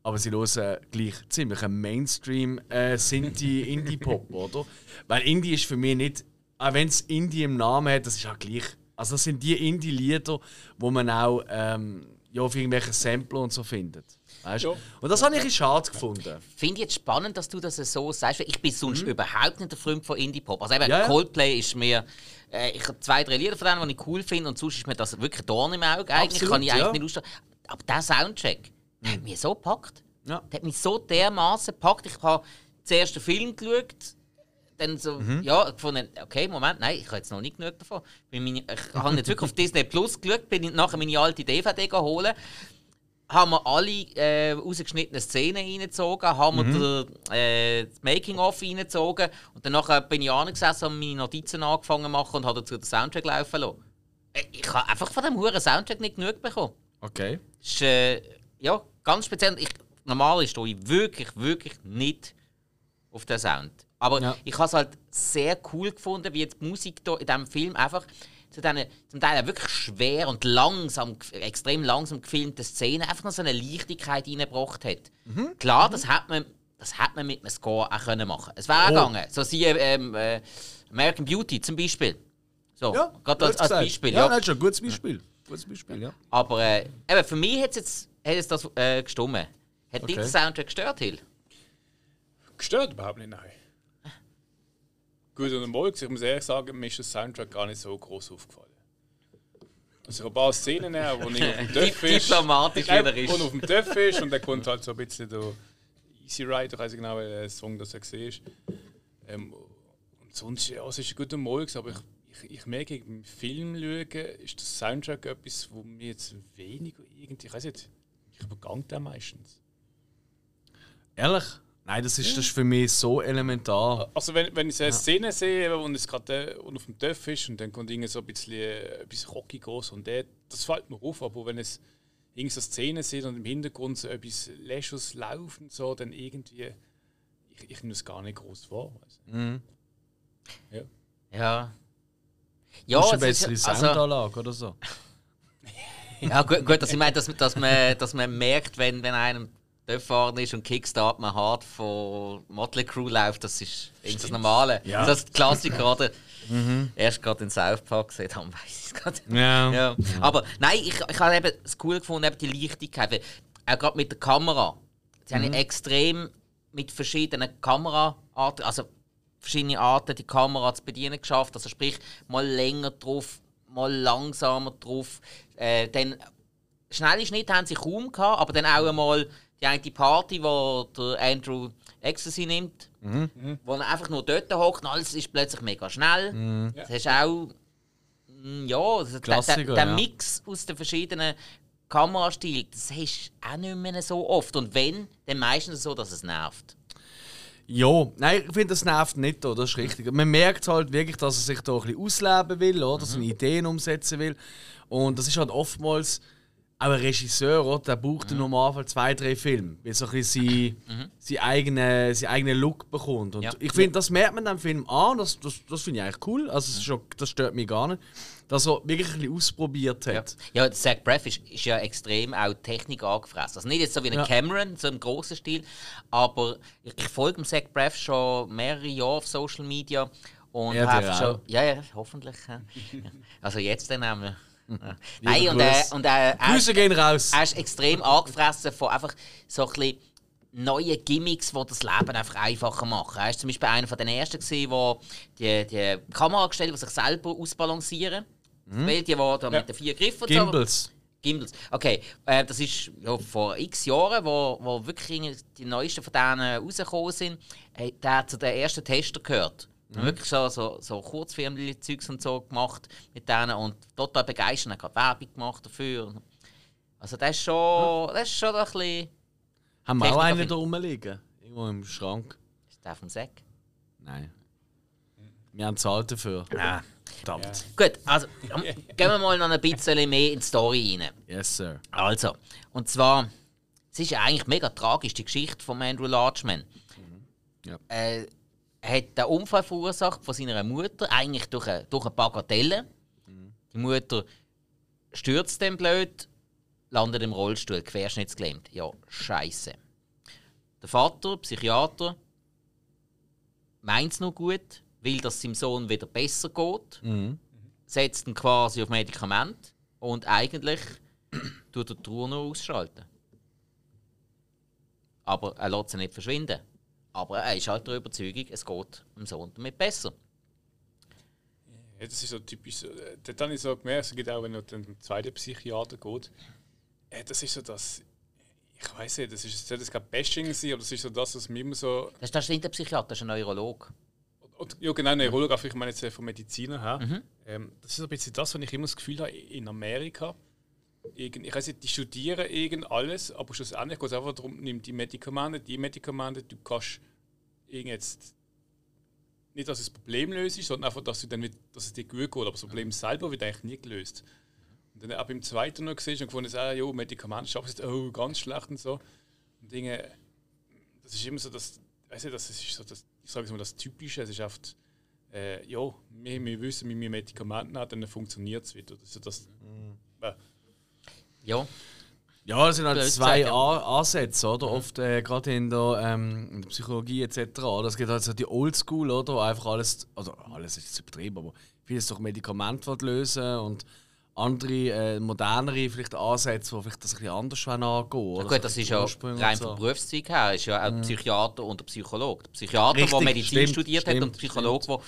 aber sie hören gleich ziemlich einen Mainstream äh, Sinti Indie Pop, oder? Weil Indie ist für mich nicht, auch wenn es Indie im Namen hat, das ist auch gleich. Also das sind die Indie-Lieder, wo man auch ähm, ja, auf irgendwelchen Sampler und so findet. Weißt? Ja. Und das habe ich ein bisschen schade gefunden. Finde ich jetzt spannend, dass du das so sagst. Ich bin sonst überhaupt nicht der Freund von Indie-Pop. Also eben, Mhm. Ja, ja. Coldplay ist mir... Äh, ich habe zwei, drei Lieder von denen, die ich cool finde und sonst ist mir das wirklich Dorn im Auge. Eigentlich Absolut, kann ich eigentlich ja. nicht ausstehen. Aber der Soundtrack, der hat mich so gepackt. Ja. Der hat mich so dermaßen gepackt. Ich habe zuerst den Film geschaut, dann so, Mhm. ja, gefunden, okay, Moment, nein, ich habe jetzt noch nicht genug davon. Meine, ich habe jetzt wirklich auf Disney Plus geschaut, bin nachher meine alte DVD geholt, haben wir alle äh, rausgeschnittene Szenen reingezogen, haben wir den, äh, das Making-of reingezogen und dann nachher bin ich angesessen und meine Notizen angefangen zu machen und habe dazu den Soundtrack laufen lassen. Äh, Ich habe einfach von dem huren Soundtrack nicht genug bekommen. Okay. Das ist, äh, ja, ganz speziell. Ich, normal stehe ich wirklich, wirklich nicht auf den Sound. Aber Ja. ich habe es halt sehr cool gefunden, wie jetzt die Musik da in diesem Film einfach zu diesen zum Teil wirklich schwer und langsam, extrem langsam gefilmten Szenen einfach noch so eine Leichtigkeit reingebracht hat. Mhm. Klar, das hat man, das hat man mit einem Score auch können machen. Es wäre Oh. gegangen. So sie ähm, äh, American Beauty zum Beispiel. So, Ja, gerade als, als. Beispiel. Ja, Ja, das ist ein gutes Beispiel. Gutes Beispiel, ja. aber äh, eben, für mich hat es jetzt hat das äh, gestummen. Hat dich Okay. der Soundtrack gestört, Hill? Gestört überhaupt nicht, nein. Gut und mal, ich muss ehrlich sagen, mir ist der Soundtrack gar nicht so groß aufgefallen. Also ein paar Szenen, her, wo ich auf dem Dörf ist. Diplomatisch wieder ist. Und auf dem Dörf ist und dann kommt halt so ein bisschen der Easy Ride, ich weiß nicht genau, welcher Song das er gesehen ist. Ähm, und sonst, ja, es ist ein guter Morgen, aber ich, ich, ich merke, im Film schauen, ist der Soundtrack etwas, wo mir jetzt weniger irgendwie, ich weiß nicht, ich übergang den meistens. Ehrlich? Nein, das ist, das ist für mich so elementar. Also wenn, wenn ich so eine Szene sehe, wo es gerade äh, auf dem Dörf ist und dann kommt irgendwie so ein bisschen äh, etwas Rockiges und der, das fällt mir auf, aber wenn es irgendwie so Szenen sieht und im Hintergrund so etwas Läschers laufen so, dann irgendwie, ich, ich nehme es gar nicht groß wahr. weißt du. Ja. Ja. Ja, Ja, ein es ist- bisschen also, Soundanlage oder so. ja gut, gut dass ich meine, dass, dass, man, dass man merkt, wenn, wenn einem dort fahren ist und Kickstart man hart von Motley Crew läuft, das ist irgendwie das Normale. Ja. Das ist Klassiker, oder? Erst gerade in South Park gesehen haben, weiß ich es gerade. Ja. Ja. Aber nein, ich, ich habe eben es cool gefunden, eben die Leichtigkeit. Weil, auch gerade mit der Kamera. Sie haben extrem mit verschiedenen Kameraarten, also verschiedene Arten, die Kamera zu bedienen geschafft. Also sprich, mal länger drauf, mal langsamer drauf. Äh, dann schnelle Schnitte haben sie kaum gehabt, aber dann auch einmal die eine Party, wo der Andrew Ecstasy nimmt, wo er einfach nur dort hockt und alles ist plötzlich mega schnell. Das ist auch mm, ja, also der, der, ja. Mix aus den verschiedenen Kamerastilen, das hast du auch nicht mehr so oft. Und wenn, dann meistens so, dass es nervt. Ja, nein, ich finde, das nervt nicht, da, das ist richtig. Man merkt halt wirklich, dass er sich da ein bisschen ausleben will, oder? seine Ideen umsetzen will. Und das ist halt oftmals auch ein Regisseur, oder? der braucht im Normalfall zwei, drei Filme, weil so ein bisschen sein, sein eigenen sein eigenen Look bekommt. Und Ja. ich finde, das merkt man dem Film an, das, das, das finde ich eigentlich cool, also ist schon, das stört mich gar nicht, dass er wirklich ein bisschen ausprobiert Ja, hat. ja der Zach Braff ist, ist ja extrem auch Technik angefressen. Also nicht jetzt so wie ein Ja. Cameron, so im grossen Stil, aber ich, ich folge dem Zach Braff schon mehrere Jahre auf Social Media und Ja, habe schon. Ja, ja, hoffentlich. ja. Ja. Also jetzt dann haben wir. Ja. Nein, und, äh, und äh, er, Grüße gehen raus! er ist extrem angefressen von einfach so ein bisschen neuen Gimmicks, die das Leben einfach einfacher machen. Er war zum Beispiel einer den ersten, wo die, die Kamera gestellt, die sich selber ausbalancieren. Weil die, die da mit den vier Griffen und so. Gimbals. Gimbals. Okay, äh, das ist ja, vor x Jahren, wo, wo wirklich die neuesten von denen rausgekommen sind. Äh, der hat zu den ersten Tester gehört. Mhm. Wirklich so, so, so Kurzfilm-Zeugs und so gemacht mit denen und total begeistert. Er hat gerade Werbung gemacht dafür. Also das ist schon, das ist schon ein bisschen... Haben wir auch einen da rumliegen? Irgendwo im Schrank? Ist der vom Sack? Nein. Wir haben zahlt dafür. Nein. Verdammt. Gut, also gehen wir mal noch ein bisschen mehr in die Story rein. Yes, sir. Also, und zwar, es ist ja eigentlich mega tragisch, die Geschichte von Andrew Larchman. Ja. Äh, hat den Unfall verursacht von seiner Mutter, eigentlich durch eine, durch eine Bagatelle. Die Mutter stürzt dann blöd, landet im Rollstuhl, querschnittsgelähmt. Ja, scheiße. Der Vater, Psychiater, meint es noch gut, will, dass es seinem Sohn wieder besser geht, setzt ihn quasi auf Medikament und eigentlich tut er die Trauer noch ausschalten. Aber er lässt sie nicht verschwinden. Aber er ist halt der Überzeugung, es geht dem Sohn damit besser. Ja, das ist so typisch. so, äh, Dort habe ich so gemerkt, es gibt auch, wenn er zum zweiten Psychiater geht, äh, das ist so das. Ich weiß nicht, das ist, das kein Bashing sein, aber das ist so das, was mir immer so. Das ist, das ist nicht der Psychiater, das ist ein Neurolog. Und, ja, genau, Neurolog, aber ich meine jetzt äh, vom Mediziner her. Ähm, das ist ein bisschen das, was ich immer das Gefühl habe, in Amerika. Irgend, ich weiß nicht, die studieren irgend alles, aber schlussendlich geht es einfach darum, nimm die Medikamente, die Medikamente, du kannst irgend jetzt nicht, dass es das Problem löst, sondern einfach, dass, du dann mit, dass es dir gut geht. Aber das Problem selber wird eigentlich nie gelöst. Und dann ab im zweiten noch gesehen und gefunden, ah, jo, Medikamente schaffen es, oh, ganz schlecht und so. Und Dinge, das ist immer so, das, weißt du, das ist so das, ich sage es mal, das Typische. Es ist oft, äh, ja, wir, wir wissen, wie wir Medikamenten haben, dann funktioniert es wieder. Das ist so das, äh, Ja, Ja, das sind halt Blöd zwei gesagt, Ansätze, oder? Oft äh, gerade in der, ähm, in der Psychologie etc. Es gibt halt so die Oldschool, oder? Wo einfach alles, also alles ist jetzt übertrieben, aber vieles durch Medikamente lösen und andere, äh, modernere vielleicht Ansätze, die vielleicht das ein bisschen anders wollen angehen oder? gut, das ist ja rein so. vom Berufszweig her, ist ja auch ein Psychiater und ein Psychologe. Der Psychiater, der Medizin stimmt, studiert hat, und stimmt, der Psychologe, der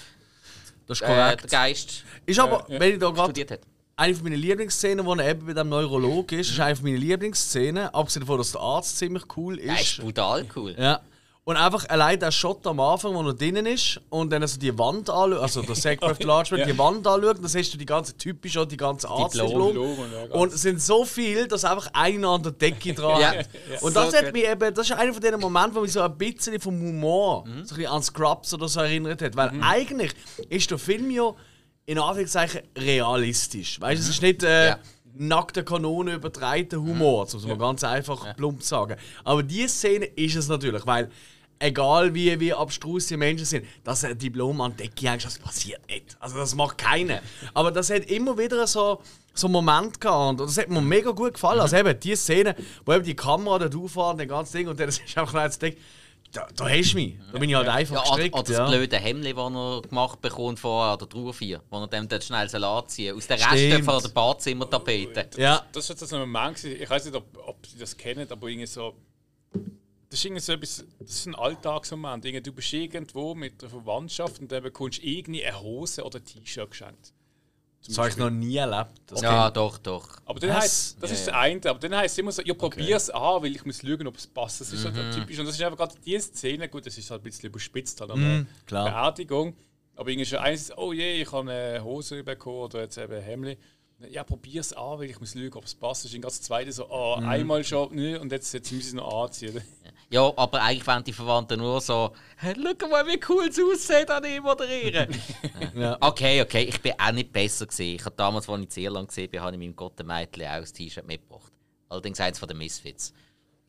Das ist äh, korrekt. Geist ist aber, wenn ich da gerade studiert hat. Eine von meinen Lieblingsszenen, wo er eben bei dem Neurolog ist, ist eine von meinen Lieblingsszenen, abgesehen davon, dass der Arzt ziemlich cool ist ist. brutal cool. Ja. Und einfach allein der Shot am Anfang, wo er drinnen ist und dann so die Wand anschaut, also der Sackcraft Large, die Wand anschaut, dann siehst du die ganze typisch auch die ganze Arztdiplom. Diplom und ja, ganz- Und es sind so viel, dass einfach einer an der Decke dran Ja. hat. Und das So hat mich eben, das ist einer von den Momenten, wo mich so ein bisschen vom Humor so ein bisschen an Scrubs oder so erinnert hat. Weil eigentlich ist der Film ja in Anführungszeichen realistisch. Weißt du, es ist nicht äh, Ja. nackte Kanone übertreiter Humor, das muss man ganz einfach plump sagen. Aber diese Szene ist es natürlich, weil egal wie, wie abstrus die Menschen sind, dass ein Diplom an Decke hängst, das passiert nicht. Also das macht keiner. Aber das hat immer wieder so so einen Moment gehabt und das hat mir mega gut gefallen. Also eben die Szene, wo eben die Kamera da drauffahren, das ganze Ding und dann ist einfach jetzt Ding, da, da hast du mich. Da bin ich halt einfach Ja, gestrickt. oder das ja. blöde Hemd, das er gemacht bekommt vorher an der Trauerfeier, wo er dem dort schnell Salat ziehen aus den. Resten von der Badzimmertapete. Ja. Das ist jetzt ein Moment, ich weiß nicht, ob, ob Sie das kennen, aber irgendwie so. Das ist irgendwie so etwas, das ist ein Alltagsmoment. Irgendwie, Du bist irgendwo mit der Verwandtschaft und dann bekommst du irgendwie eine Hose oder ein T-Shirt geschenkt. Das habe ich noch nie erlebt. Das Ja, doch, doch. Aber dann Was? heißt, das ist das eine, aber dann heißt es immer so, ja, probier's an, weil ich muss schauen, ob es passt. Das ist halt Mhm. typisch. Und das ist einfach gerade die Szene, gut, das ist halt ein bisschen überspitzt, halt an Mhm, einer klar. Beerdigung. Aber irgendwie schon eins, oh je, ich habe eine Hose bekommen oder jetzt eben ein Hemd. Ja, probier's an, weil ich muss schauen, ob es passt. Das ist ein ganz zweite so, oh, Mhm. einmal schon, nö, und jetzt, jetzt müssen sie es noch anziehen. Ja, aber eigentlich wollen die Verwandten nur so, hey, schau mal, wie cool es aussieht an ihm moderieren. Ja. Okay, okay, ich bin auch nicht besser gesehen. Ich habe damals, als ich in Irland gesehen bin, habe ich meinem Gottemädchen auch ein T-Shirt mitgebracht. Allerdings eins von den Misfits.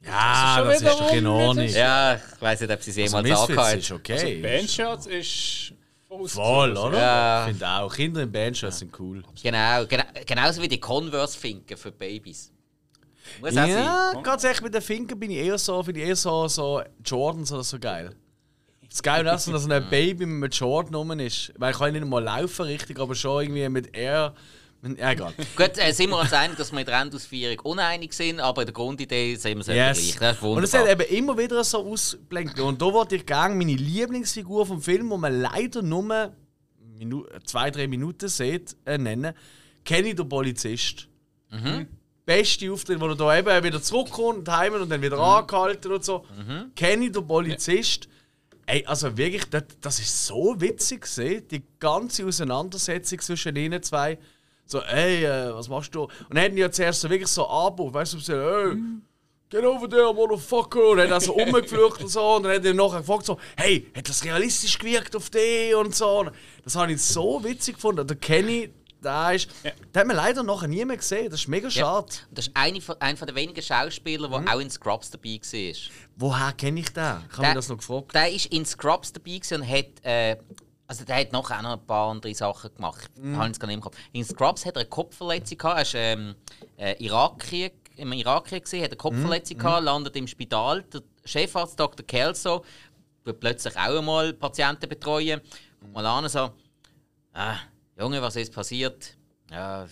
Ja, das ist wieder doch in Ordnung. Ja, ich weiß nicht, ob sie es Also jemals Misfits angehört ist haben. okay. Bandshirts ist voll oder? Ja. Ich finde auch. Kinder in Bandshirts sind cool. Genau, gena genauso wie die Converse-Finken für Babys. Muss auch sein. Ja, ganz ehrlich, mit den Finken bin ich eher so, finde ich eher so, so Jordans oder so geil. Das Geile ist, dass ein Baby mit einem Jordan rum ist. Weil ich kann nicht mal laufen richtig, aber schon irgendwie mit Air. Ja, egal. Gut, äh, sind wir uns einig, dass wir in der Endausführung uneinig sind, aber in der Grundidee sind wir es Yes. gleich. Das Und es hat eben immer wieder so ausblenkt. Und da wollte ich gerne meine Lieblingsfigur vom Film, wo man leider nur Minu zwei, drei Minuten sieht, äh, nennen. Kenny der Polizist. Beste Auftritt, wo er da eben wieder zurückkommt, heim und dann wieder angehalten und so. Kenny der Polizist. Ey, also wirklich, das, das ist so witzig gesehen, die ganze Auseinandersetzung zwischen ihnen zwei. So, ey, äh, was machst du? Und dann hätten ja zuerst so wirklich so angebucht, weißt du, so, ey, Get over there, motherfucker! Und dann hat er so rumgeflucht und so. Und dann hat er nachher gefragt, so, hey, hat das realistisch gewirkt auf dich? Und so. Und Das habe ich so witzig gefunden. Der Kenny, der ist. Den hat man leider nachher nie mehr gesehen. Das ist mega schade. Und das ist eine von, einer von der wenigen Schauspieler, der auch in Scrubs dabei war. Woher kenne ich den? Ich habe mir das noch gefragt. Der ist in Scrubs dabei und hat. Äh, also der hat nachher auch noch ein paar andere Sachen gemacht. Ich Mhm. habe es gar nicht im Kopf. In Scrubs hat er eine Kopfverletzung gehabt. Er ist ähm, äh, Irakkrieg, im Irakkrieg gesehen, hat eine Mhm. Kopfverletzung gehabt, landet im Spital. Der Chefarzt Dr. Kelso wird plötzlich auch einmal Patienten betreuen. Mal an so, ah, Junge, was ist passiert? Ja,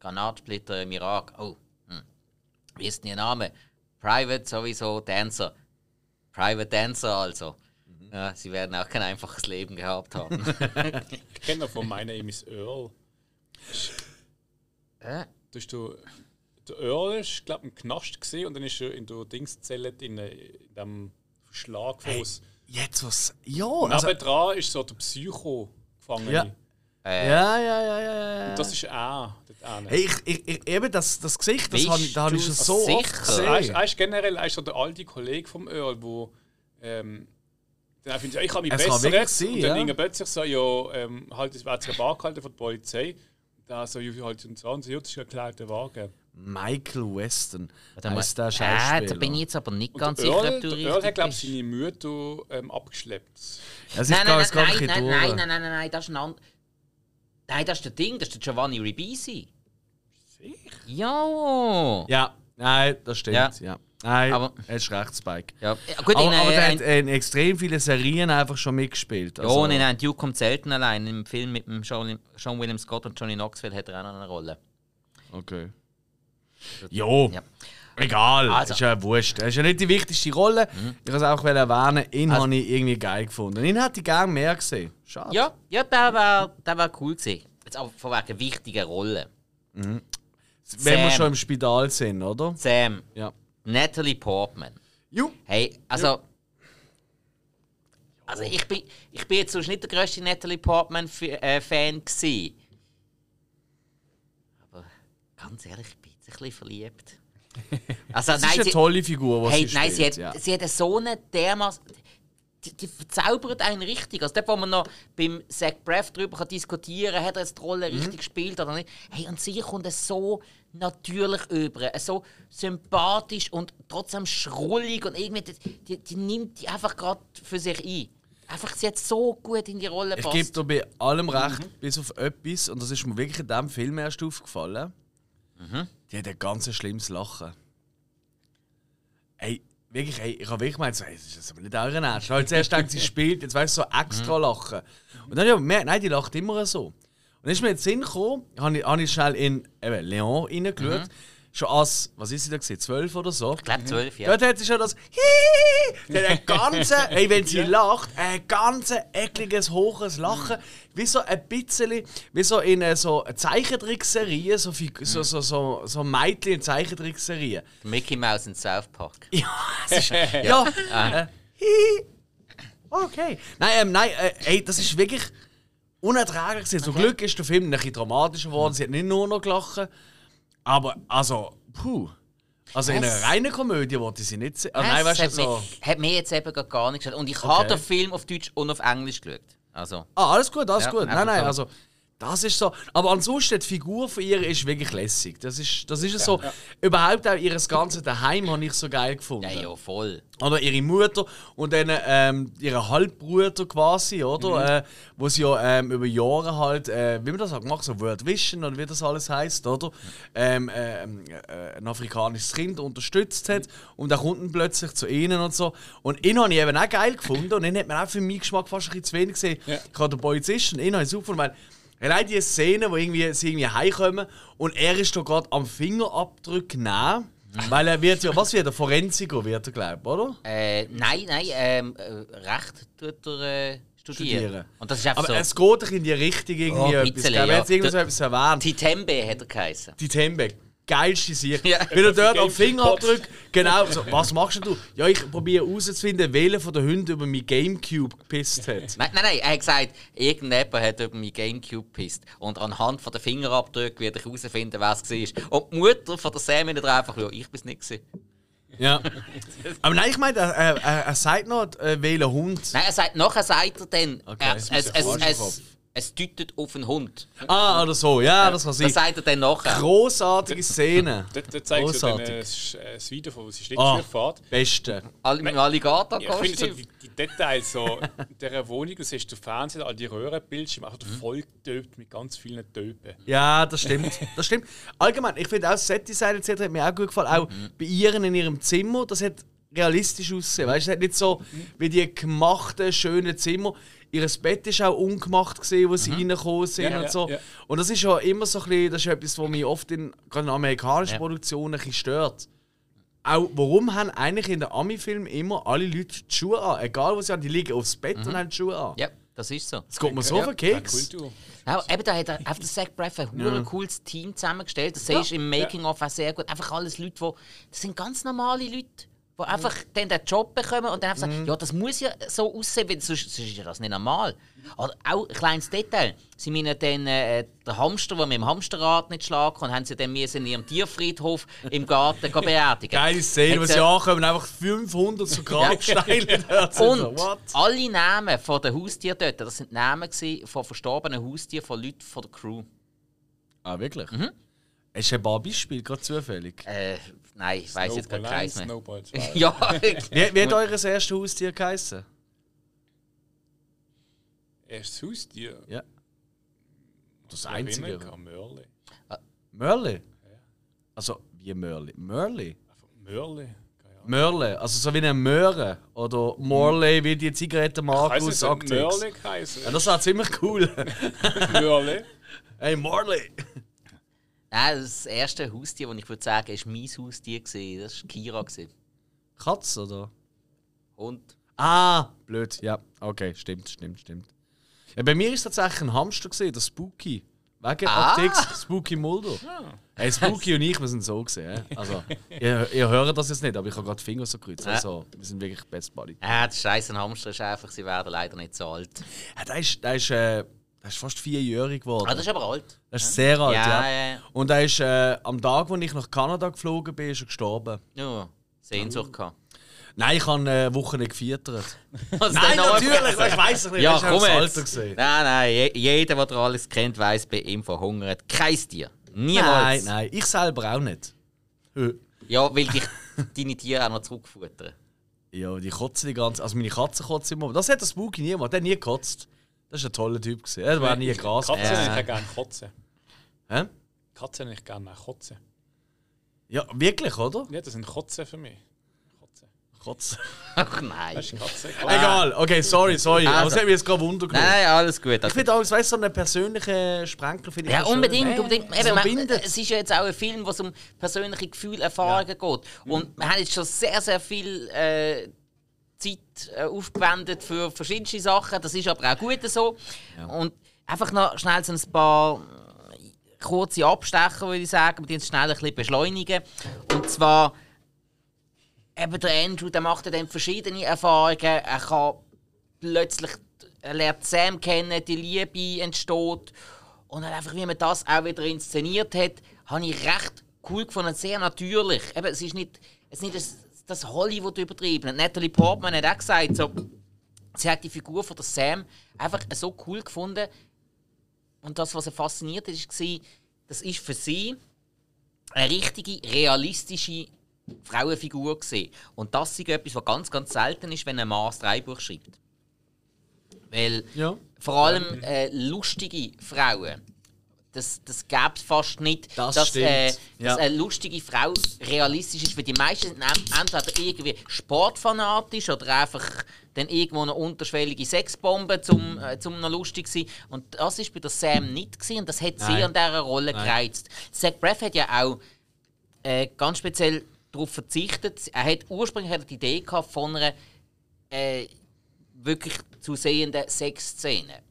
Granatsplitter im Irak. Oh, hm. wie ist denn Ihr Name? Private sowieso, Dancer. Private Dancer also. Ja, sie werden auch kein einfaches Leben gehabt haben. Ich kenne noch von meiner Name ist Earl. äh? Du hast du, der Earl ist, glaube ich, im Knast gesehen und dann ist er in der Dingszelle in, äh, in dem Verschlagfuß. Jetzt was. Ja, also. Also, dran ist so der Psycho gefangen. Ja. Äh, Ja, ja, ja, ja, ja. Das ist er. hinten. Hey, ich, ich, eben das, das Gesicht, das habe ich, da habe ich du schon so oft sicher? Also, er, ist, gesehen. er ist generell er ist so der alte Kollege vom Earl, wo ähm, dann findet, ja, ich habe mich Es kann besser jetzt. sein, und dann ja. plötzlich so, ja, ähm, halt, es wird jetzt Bar gehalten von der Polizei. Da so, ja, halt und so, und so, ja, das ist ein geklärter Wagen. Michael Weston. Mal. Heißt der äh, Schauspieler. da bin ich jetzt aber nicht ganz der sicher, Earl, ob du der richtig Earl hat, glaube ich, seine Mutter ähm, abgeschleppt. Also ich Nein, nein, nein, nein, nein, nein, nein, nein, nein, das ist ein anderer. Nein, das ist der Ding, das ist der Giovanni Ribisi. Sicher? Ja. Ja, nein, das stimmt. Ja. Ja. Nein, Aber- er ist recht, Spike. ja. Gut, Aber, in, aber äh, der ein, hat in extrem viele Serien einfach schon mitgespielt. ja, Also, und in einem Duke kommt selten allein. Im Film mit dem Sean, Sean William Scott und Johnny Knoxville hat er auch noch eine Rolle. Okay. Jo, Ja. Egal, Also- ist ja wurscht. Das ist ja nicht die wichtigste Rolle. Ich wollte es auch erwähnen, ihn Also- habe ich irgendwie geil gefunden. Ihn hätte ich gerne mehr gesehen. Schade. Ja, ja der war, der war cool gewesen. Jetzt auch von wegen wichtigen Rollen. Wenn wir schon im Spital sind, oder? Sam, Ja. Natalie Portman. Jo. Hey, also. Also ich bin, ich bin jetzt sonst nicht der grösste Natalie Portman-Fan äh. Aber ganz ehrlich, ich bin jetzt ein bisschen verliebt. Also, Das ist eine tolle Figur, die hey, sie nein, spielt. sie hat, ja. sie hat so eine dermaßen. Die, die verzaubert einen richtig. Also dort, wo man noch beim Zach Braff darüber kann diskutieren kann, hat er jetzt die Rolle Mhm. richtig gespielt oder nicht. Hey, und sie kommt so natürlich über, so sympathisch und trotzdem schrullig und irgendwie, die, die, nimmt die einfach gerade für sich ein. Einfach, sie hat so gut in die Rolle Ich gepasst. gebe dir bei allem recht, Mhm. bis auf etwas, und das ist mir wirklich in diesem Film erst aufgefallen. Mhm. Die hat ein ganz schlimmes Lachen. Ey, wirklich, ey, ich habe wirklich gemeint, so, ey, das ist aber nicht euer Ernst. Ich habe zuerst gedacht, sie spielt, jetzt weißt du, so extra Mhm. lachen. Und dann habe ich gemerkt, nein, die lacht immer so. Und dann ist mir den Sinn gekommen, habe ich, habe ich schnell in eben, Leon reingeschaut. Schon als, was ist sie da gesehen, 12 oder so? Mhm. ich glaube zwölf, ja. Dort hat sie schon das Hihihi. Hat ein ganze, ey, wenn sie lacht, ein ganz ekliges, hohes Lachen. Wie so ein bisschen, wie so in äh, so Zeichentrickserien, so, so, so, so, so Mädchen in Zeichentrickserien. Mickey Mouse in South Park. Ja, ist, ja. Äh, hihi. okay. Nein, ähm, nein, äh, ey, das ist wirklich unerträglich. Zum Glück ist der Film ein bisschen dramatischer geworden. Sie hat nicht nur noch gelacht. Aber, also, puh. Also in einer reinen Komödie wollte ich sie nicht sehen. Ah, nein, weißt du, hat, so. mich, hat mir jetzt eben gar- gar nicht gestört. Und ich habe Okay. den Film auf Deutsch und auf Englisch geschaut. Also, Ah, alles gut, alles Ja, gut. Nein, nein, so. also das ist so. Aber ansonsten die Figur von ihr ist wirklich lässig. Das ist, das ist so. Überhaupt auch ihr ganzes Daheim habe ich so geil gefunden. ja, ja, voll. Oder ihre Mutter und dann ähm, ihre Halbbruder quasi, oder? Äh, wo sie ja ähm, über Jahre halt, äh, wie man das halt macht, so World Vision oder wie das alles heißt, oder? Ähm, ähm, äh, ein afrikanisches Kind unterstützt hat und dann kommt dann plötzlich zu ihnen und so. Und ihn habe ich eben auch geil gefunden und ihn hat man auch für meinen Geschmack fast ein bisschen zu wenig gesehen. Ja. Habe den Polizist und ihn habe ich super weil Allein die Szene, wo irgendwie, sie irgendwie heimkommen und er ist da gerade am Fingerabdruck nehmen, weil er wird ja, was wird er? Forensiker wird er, glaube ich, oder? Äh, nein, nein, ähm, äh, Recht tut er äh, studieren. Studieren. Und das ist einfach Aber so. es geht doch in die Richtung irgendwie Oh, etwas. bisschen, Ich glaube, ja. jetzt irgendwas etwas erwähnt. Titembe hat er geheißen. Die Tembe. Geilste Sicht. Ja. Wenn er dort am. Fingerabdruck, genau, so, was machst du? Ja, ich probiere herauszufinden, welcher von den Hunden über mein Gamecube gepisst hat. Nein, nein, nein, er hat gesagt, irgendjemand hat über mein Gamecube gepisst. Und anhand von den Fingerabdrücken werde ich herausfinden, wer es war. Und die Mutter von der Sam hat einfach, ja, ich bin es nicht. Gewesen. Ja. Aber nein, ich meine, er, er, er, er sagt noch, äh, welcher Hund. Nein, er sagt, nachher sagt er dann, Okay, er, es, es, es, Kopf. Es deutet auf einen Hund. Ah, oder so, ja, das kann sein. Das sagt er dann nachher. Großartige Szene. Dort, dort zeigt sie dann Großartig. äh, das äh, das Video von, wo sie Ah, Schlittschuh fährt. beste. All, mit dem Alligator Ja, ich finde so die, die Details so in dieser Wohnung, du siehst den Fernseher, all die Röhrenbildschirme, einfach Mhm. voll getöbt mit ganz vielen Töpen. Ja, das stimmt. Das stimmt. Allgemein, ich finde auch das Set-Design etc. hat mir auch gut gefallen. Auch bei ihr in ihrem Zimmer, das hat realistisch aussehen. Weißt du, es hat nicht so wie die gemachten, schönen Zimmer. Ihr Bett ist auch ungemacht gesehen, wo sie reingekommen sind Ja, und ja, so. ja. Und das ist ja immer so ein bisschen, das ist etwas, was mich oft in gerade in amerikanischen Ja. Produktionen ein bisschen stört. Auch warum haben eigentlich in den Ami-Filmen immer alle Leute die Schuhe an? Egal was sie haben, die liegen aufs Bett und haben die Schuhe an. Ja, das ist so. Das geht mir so Ja, auf den Keks. Ja, eben, da hat er auf der Zach Braff ein hure cooles Team zusammengestellt. Das siehst du im Making-of auch sehr gut. Einfach alles Leute, die... Das sind ganz normale Leute, die einfach dann den Job bekommen und dann einfach sagen, ja, das muss ja so aussehen, weil sonst, sonst ist ja das nicht normal. Oder auch ein kleines Detail. Sie meinen dann, äh, der Hamster, der mit dem Hamsterrad nicht schlagen kann, haben sie dann müssen in ihrem Tierfriedhof im Garten beerdigen. Geile Szene, Hat sie ankommen, einfach 500 so Grabsteine. Und So, alle Namen von den Haustieren dort, das sind Namen von verstorbenen Haustieren von Leuten von der Crew. Ah, wirklich? Hast du ein paar Beispiele, gerade zufällig? Äh, nein, ich weiß jetzt Snowball keins 1, mehr. Snowball 2. Ja, Wie, wie hat eures erstes Haustier geheißen? Erstes Haustier. Ja. Das Ich einzige. erinnere mich an Mörli. Mörli? Also, wie Mörli? Mörli? Mörli. Mörle, also so wie eine Möhre. Oder Morley, wie die Zigarettenmarke aus Arctex. Mörli geheißen? Ja, das war ziemlich cool. Mörli. hey, Morley! Nein, das erste Haustier, das ich würde sagen, ist mein Haustier. gewesen. Das war Kira. gewesen. Katz, oder? Hund. Ah, blöd. Ja, okay, stimmt, stimmt, stimmt. Ja, bei mir war es tatsächlich ein Hamster, gewesen, der Spooky. Wegen Ah. Arctex, Spooky Mulder. Hey, Spooky und ich, wir sind so gesehen. Also, ihr, ihr hört das jetzt nicht, aber ich habe gerade die Finger so gekreuzt. Also, wir sind wirklich Best Buddy. Ah, das scheiße Hamster ist einfach, sie werden leider nicht so alt. Ja, der ist, der ist, äh, der ist fast vierjährig geworden. Ah, das ist aber alt. Das ist sehr alt, ja. Ja, ja. Und er ist äh, am Tag, als ich nach Kanada geflogen bin, ist er gestorben. Ja, Sehnsucht gehabt. Nein, ich habe eine Woche nicht gefeiert. Nein, natürlich, ich weiß es nicht. Ja, komm jetzt. Gesehen. Nein, nein, je, jeder, der alles kennt, weiß, bei ihm verhungert kein Tier. Niemals. Nein, nein, ich selber auch nicht. Äh, Ja, weil dich deine Tiere auch noch zurückfuttern. Ja, die kotzen die ganze Also meine Katze kotzt immer. Das hat der Spooky niemand. Der hat nie gekotzt. Das ist ein toller Typ. Gewesen. Er war nie Gras. Katzen Ja. ja. ich gerne Kotzen. Hä? Katzen ich gerne Kotzen. Ja, wirklich, oder? Ja, das sind Kotzen für mich. Kotzen. Kotz. Ach nein. Das ist Katze. Egal, okay, sorry, sorry. Also. Aber das hat mich jetzt gerade Wunder genommen. Nein, alles gut. Ich finde auch, weißt du, so einen persönlichen Sprenkler finde ich Ja, auch schön. unbedingt. Hey, unbedingt. so Eben, man, es ist ja jetzt auch ein Film, wo es um persönliche Gefühle, Erfahrungen geht. Und wir haben jetzt schon sehr, sehr viel äh, Zeit äh, aufgewendet für verschiedene Sachen. Das ist aber auch gut so. Und einfach noch schnell so ein paar äh, kurze Abstecher, würde ich sagen, die uns schnell ein bisschen beschleunigen. Und zwar, eben der Andrew, der macht ja dann verschiedene Erfahrungen. Er kann plötzlich, er lernt Sam kennen, die Liebe entsteht. Und halt einfach, wie man das auch wieder inszeniert hat, habe ich recht cool gefunden, sehr natürlich. Eben, es ist nicht, es ist nicht das, Hollywood übertrieben. Natalie Portman hat auch gesagt, so, sie hat die Figur von der Sam einfach so cool gefunden. Und das, was sie fasziniert hat, war, das ist für sie eine richtige, realistische Frauenfigur gesehen. Und das ist etwas, was ganz, ganz selten ist, wenn ein Mann ein Drehbuch schreibt. Weil Ja. vor allem äh, lustige Frauen, das, das gäbe es fast nicht, Das dass, äh, Ja. dass eine lustige Frau realistisch ist. Weil die meisten sind en- entweder irgendwie sportfanatisch oder einfach dann irgendwo eine unterschwellige Sexbombe, zum, äh, zum noch lustig zu sein. Und das ist bei der Sam nicht gewesen, und das hat sie Nein. an dieser Rolle gereizt. Zach Braff hat ja auch äh, ganz speziell darauf verzichtet. Er hat ursprünglich hat die Idee gehabt von einer äh, wirklich zu sehenden Sexszene.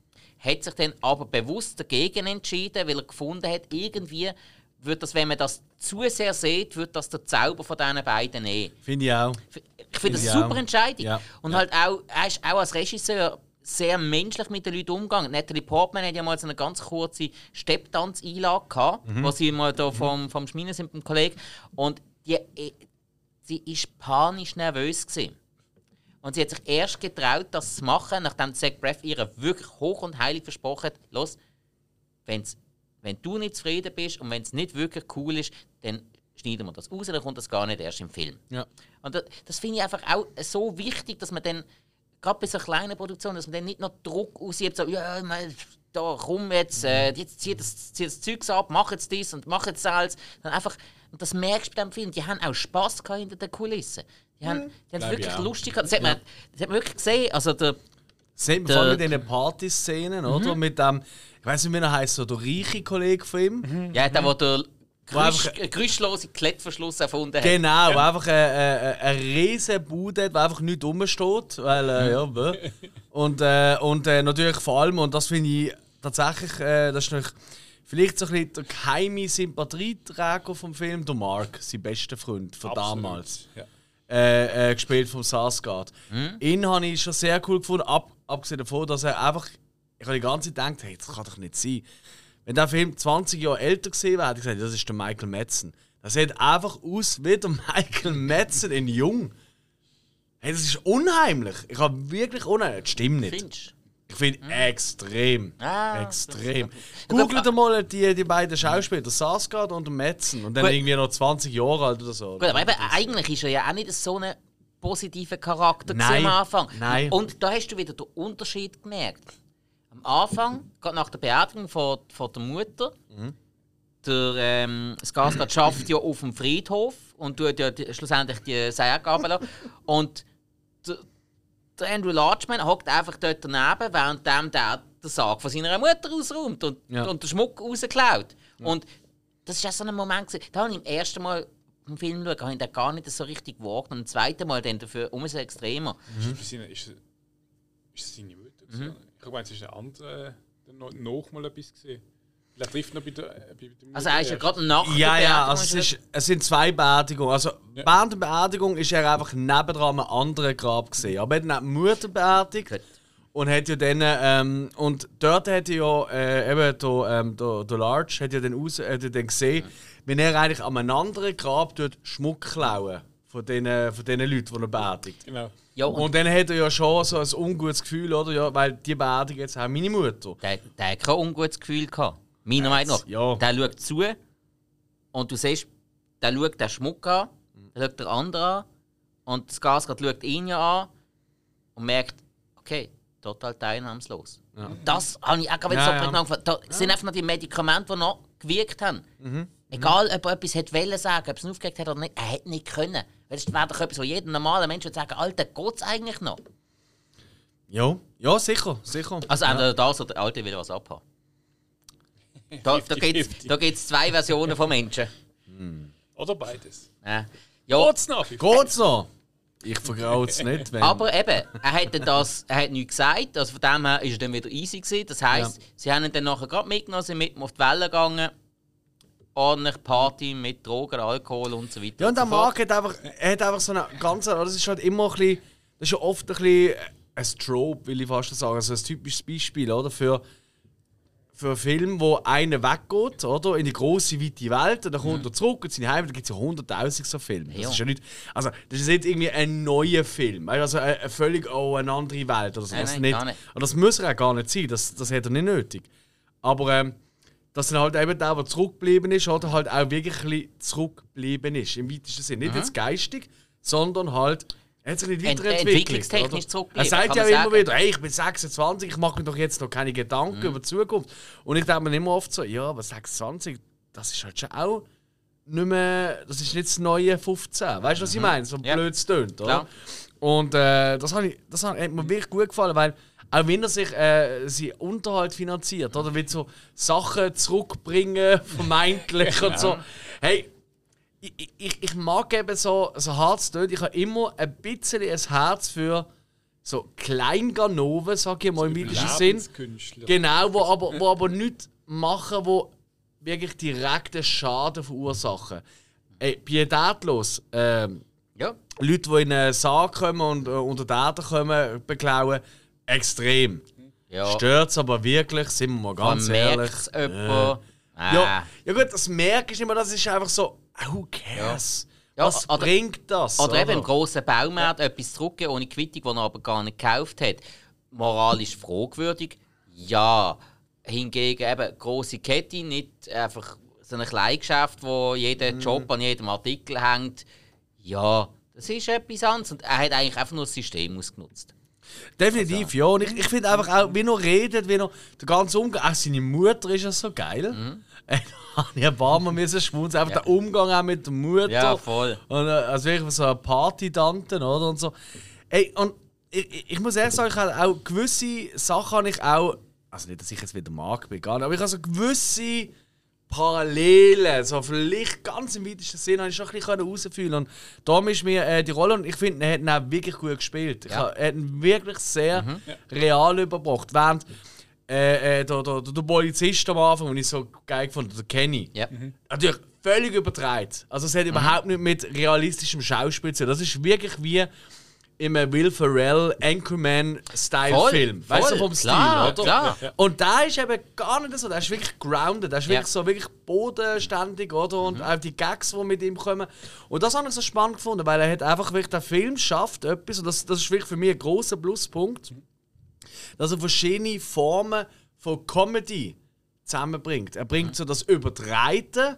Hat sich dann aber bewusst dagegen entschieden, weil er gefunden hat, irgendwie wird das, wenn man das zu sehr sieht, wird das der Zauber von diesen beiden nehmen. Finde ich auch. Ich finde das eine super Entscheidung. Ja. Und Ja. halt auch, er ist auch als Regisseur sehr menschlich mit den Leuten umgegangen. Natalie Portman hat ja mal so eine ganz kurze Stepptanz-Einlage gehabt, Mhm. wo sie mal da vom, vom Schminen sind mit dem Kollegen. Und die, äh, sie ist panisch nervös gewesen. Und sie hat sich erst getraut, das zu machen, nachdem Zach Braff ihr wirklich hoch und heilig versprochen hat, los, wenn's, wenn du nicht zufrieden bist und wenn es nicht wirklich cool ist, dann schneiden wir das raus, dann kommt das gar nicht erst im Film. Ja. Und das, das finde ich einfach auch so wichtig, dass man dann, gerade bei so kleinen Produktionen, dass man dann nicht noch Druck ausübt, so, ja, meine, da komm jetzt, äh, jetzt zieh das, zieh das Zeugs ab, mach jetzt das und mach jetzt das. Dann einfach, und das merkst du bei dem Film, die haben auch Spass gehabt hinter den Kulissen. Die Die haben, die haben wirklich ich auch. lustig gehabt. Das hat, man, das hat man wirklich gesehen. Also der, Sehen wir Der- vor allem mit diesen Partyszenen, oder? Mit dem, ich weiß nicht, wie er heißt, so der reiche Kollege von ihm. ja, der, der der geräuschlose Klettverschluss erfunden hat. Genau, wo einfach eine, eine, eine riesen Bude hat, wo einfach nicht rumsteht. Weil, äh, ja. Und, äh, und äh, natürlich vor allem, und das finde ich tatsächlich, äh, das ist natürlich vielleicht so ein bisschen der geheime Sympathieträger vom Film, der Mark, sein bester Freund von Absolut. damals. Ja. Äh, äh, gespielt vom Sarsgaard. Hm? Ihn habe ich schon sehr cool gefunden, ab, abgesehen davon, dass er einfach. Ich habe die ganze Zeit gedacht, hey, das kann doch nicht sein. Wenn der Film 20 Jahre älter gewesen wäre, hätte ich gesagt, das ist der Michael Madsen. Das sieht einfach aus wie der Michael Madsen in Jung. Hey, das ist unheimlich. Ich habe wirklich unheimlich. Das stimmt nicht. Findest? Ich finde extrem. Ah, extrem. Googelt mal die, die beiden Schauspieler, Sarsgaard und Madsen. Und dann Gut. irgendwie noch 20 Jahre alt oder so. Gut, aber eben, eigentlich ist er ja auch nicht so ein positiver Charakter Nein. am Anfang. Nein. Und da hast du wieder den Unterschied gemerkt. Am Anfang, gerade nach der Beerdigung von, von der Mutter, Mhm. der ähm, Skarsgård schafft ja auf dem Friedhof und tut ja die, schlussendlich die Särge. Und der, der Andrew Larchman hockt einfach dort daneben, während der den Sarg von seiner Mutter ausräumt und, Ja. und den Schmuck rausklaut. Und das war so ein Moment, gewesen, da habe ich im ersten Mal im Film schauen, habe ich den gar nicht so richtig wahrgenommen. Und im zweiten Mal dann dafür umso extremer. Ist, es seine- ist, ist seine Mutter? Mhm. Ich meine, es ist ein anderer, der noch, noch mal etwas gesehen. Vielleicht trifft noch bei der, äh, bei der Mutter Also er ist ja gerade nach der Ja, ja, Beerdigung also es, ist es sind zwei Beerdigungen. Also Ja. während der Beerdigung ist er einfach nebendran am anderen Grab gesehen. Aber er hat dann die Mutter beerdigt Gut. und hat ja dann, ähm, und dort hat er ja äh, eben der, ähm, der, der Large hat ja dann, aus, hat ja dann gesehen, wenn er eigentlich an einem anderen Grab tut, Schmuck klauen von den, von den Leuten, die er beerdigt. Genau. Ja, und Und dann hat er ja schon so ein ungutes Gefühl, oder? Ja, weil die beerdigen jetzt auch meine Mutter. der, der hat kein ungutes Gefühl gehabt. Meiner Meinung nach. ja. Der schaut zu und du siehst, der schaut den Schmuck an, der schaut den anderen an und das Gasgard schaut ihn ja an und merkt, okay, total teilnahmslos. Und Das habe ich auch gerade Ja, so ja. prägnant gefunden. Da sind einfach noch die Medikamente, die noch gewirkt haben. Mhm. Egal, ob er etwas hätte sagen, ob es ihn aufgeregt hat oder nicht, er hätte nicht können. Weil das wäre doch etwas, wo jeder normale Mensch würde sagen, Alter, geht es eigentlich noch? Ja, ja sicher, sicher. Also entweder das oder der Alte will was abhaben. Da, da gibt es 50-50. da gibt's zwei Versionen von Menschen. Oder beides. Ja, ja Geht's noch? Geht's noch? Ich vergraue es nicht, wenn... aber eben, er hat, das, er hat nichts gesagt, also von dem her ist er dann wieder easy gewesen. Das heisst, sie haben ihn dann nachher gerade mitgenommen, sind mit ihm auf die Welle gegangen. Ordentlich Party mit Drogen, Alkohol und so weiter. Ja, und der so. Marc hat einfach, er hat einfach so eine ganze. Das ist halt immer ein bisschen. Das ist ja oft ein bisschen ein Trope, will ich fast schon sagen. Also ein typisches Beispiel, oder? Für, für einen Film, wo einer weggeht, oder? In die große, weite Welt, und dann kommt er zurück in seine Heimat, da gibt es ja hunderttausend so Filme. Das Ja. ist ja nicht. Also, das ist nicht irgendwie ein neuer Film. Also, eine, eine völlig oh, eine andere Welt oder so. Nein, das, nein, nicht. gar nicht. Und das muss er auch gar nicht sein. Das, das hat er nicht nötig. Aber. Ähm, dass dann halt eben der, der zurückgeblieben ist, oder halt auch wirklich zurückgeblieben ist. Im weitesten Sinne. Nicht jetzt geistig, sondern halt. Er hat sich nicht Ent- weiterentwickelt. zurückgeblieben, Er sagt ja immer sagen. wieder, hey, ich bin 26, ich mache mir doch jetzt noch keine Gedanken über die Zukunft. Und ich denke mir immer oft so, ja, aber 26, das ist halt schon auch nicht mehr, das ist nicht das neue 15. Weißt du, was ich meine? So Ja. blöd es tönt, oder? Klar. Und äh, das, ich, das hat mir wirklich gut gefallen, weil auch wenn er sich äh, seinen Unterhalt finanziert, oder will so Sachen zurückbringen, vermeintlich und so. Hey, ich, ich, ich mag eben so, so hart es tönt, ich habe immer ein bisschen ein Herz für so Kleinganoven, sag ich mal im weitesten Sinn. Genau, wo aber, wo aber nichts machen, wo wirklich direkten Schaden verursachen. Ey, pietätlos. Ähm, Ja. Leute, die in einen Sarg kommen und äh, unter Erde kommen, beklauen, extrem. ja. Stört es aber wirklich, sind wir mal ganz Man ehrlich. merkt es jemand. Ah. Ja, ja gut, das merkst du immer, das ist einfach so, who cares? Ja, Was oder- bringt das? Oder eben oder? im grossen Baumarkt etwas zurückgeben ohne Quittung, die er aber gar nicht gekauft hat. Moralisch fragwürdig? Ja. Hingegen eben grosse Kette, nicht einfach so ein Kleingeschäft, wo jeder Mhm. Job an jedem Artikel hängt. Ja, das ist etwas anderes. Und er hat eigentlich einfach nur das System ausgenutzt. Definitiv, Also. ja. Und ich, ich finde einfach auch, wie er redet, wie er der ganze Umgang, auch seine Mutter ist ja so geil. Mhm. Habe ich ein paar Mal müssen schmunzeln. Einfach der Umgang auch mit der Mutter. Ja, voll. Und, äh, also wirklich so eine Party-Tante, oder? Und so. Ey, und ich, ich, ich muss ehrlich sagen, ich habe auch gewisse Sachen habe ich auch. Also nicht, dass ich jetzt wieder mag bin, gar nicht, aber ich habe so gewisse Parallelen, so vielleicht ganz im weitesten Sinne, habe ich schon ein bisschen herausfühlen Und darum ist mir äh, die Rolle, und ich finde, er hat ihn auch wirklich gut gespielt. Ich Ja. habe- Er hat ihn wirklich sehr real überbracht. Während äh, äh, der, der, der Polizist am Anfang, den ich so geil fand, der Kenny, Ja. natürlich völlig übertreibt. Also es hat überhaupt nicht mit realistischem Schauspiel zu tun. Das ist wirklich wie im Will Ferrell Anchorman-Style-Film. Weißt du, vom Stil, klar, oder? klar. Und da ist eben gar nicht so. Der ist wirklich grounded. Der ist Ja. wirklich so wirklich bodenständig, oder? Und auch die Gags, die mit ihm kommen. Und das habe ich so spannend gefunden, weil er hat einfach wirklich, der Film schafft etwas, und das, das ist wirklich für mich ein großer Pluspunkt, dass er verschiedene Formen von Comedy zusammenbringt. Er bringt so das Übertreiten,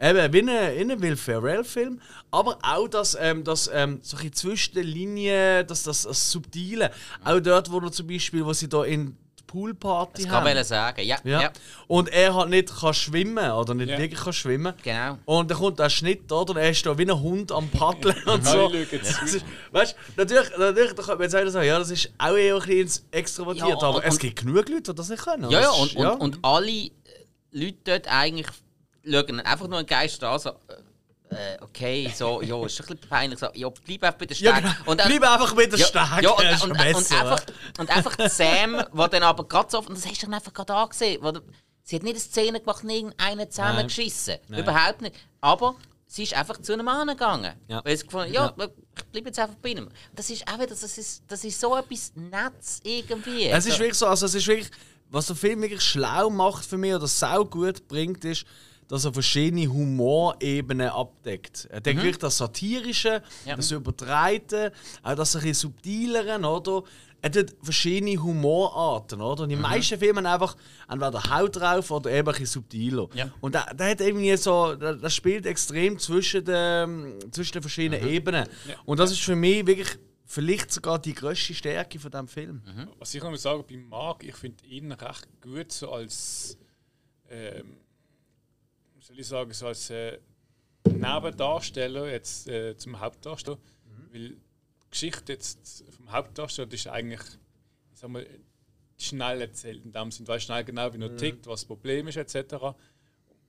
eben wie in einem, in einem Will Ferrell-Film, aber auch das, ähm, das ähm, so ein bisschen zwischen den Linien, das, das, das Subtile. Auch dort, wo er zum Beispiel, wo sie da in Poolparty Das haben. kann ich sagen. Ja, Ja. ja. Und er hat nicht kann schwimmen oder nicht Ja. wirklich kann schwimmen. Genau. Und dann kommt der Schnitt, oder? Und er ist da wie ein Hund am Paddeln und so. Das ist- Weißt du, natürlich, natürlich da könnte man jetzt sagen, ja, das ist auch eher ein bisschen extrovertiert, Ja, aber und- es gibt genug Leute, die das nicht können. Ja, ja, Das und, ist- und, und alle Leute dort eigentlich schauen einfach nur einen Geist an, so, äh, okay, so, ja, ist ein bisschen peinlich, so, ja, bleib einfach bei der ja, Steg. genau. Und Bleib einfach mit der ja, Stärke, ja, und, und, und, einfach, und einfach Sam, der dann aber gerade so, und das hast du dann einfach gerade angesehen, wo sie hat nicht eine Szene gemacht irgendeinen zusammengeschissen. Nein. Überhaupt nicht. Aber sie ist einfach zu einem Mann gegangen. Ja. Weil sie gefunden ja, ich bleibe jetzt einfach bei ihm. Das ist auch wieder, das ist, das ist so etwas Nettes irgendwie. Es ist So- wirklich so, also es ist wirklich, was der Film wirklich schlau macht für mich oder sau gut bringt, ist, dass er verschiedene Humorebenen abdeckt. Er deckt wirklich das Satirische, Ja. das Übertreiten, auch das ein bisschen Subtileren, oder? Er hat verschiedene Humorarten, oder? Und die meisten Filme haben einfach entweder Haut drauf oder eben ein bisschen subtiler. Ja. Und der, der hat irgendwie so, der spielt extrem zwischen den, zwischen den verschiedenen Ebenen. Und das ist für mich wirklich vielleicht sogar die grösste Stärke von diesem Film. Was ich noch mal sagen bei Marc, ich finde ihn recht gut so als, ähm, soll ich sagen, so als äh, Nebendarsteller jetzt äh, zum Hauptdarsteller. Weil die Geschichte jetzt vom Hauptdarsteller ist eigentlich, ich sag mal, schnell erzählt in dem Sinne, weiß schnell genau, wie er tickt, was das Problem ist etc.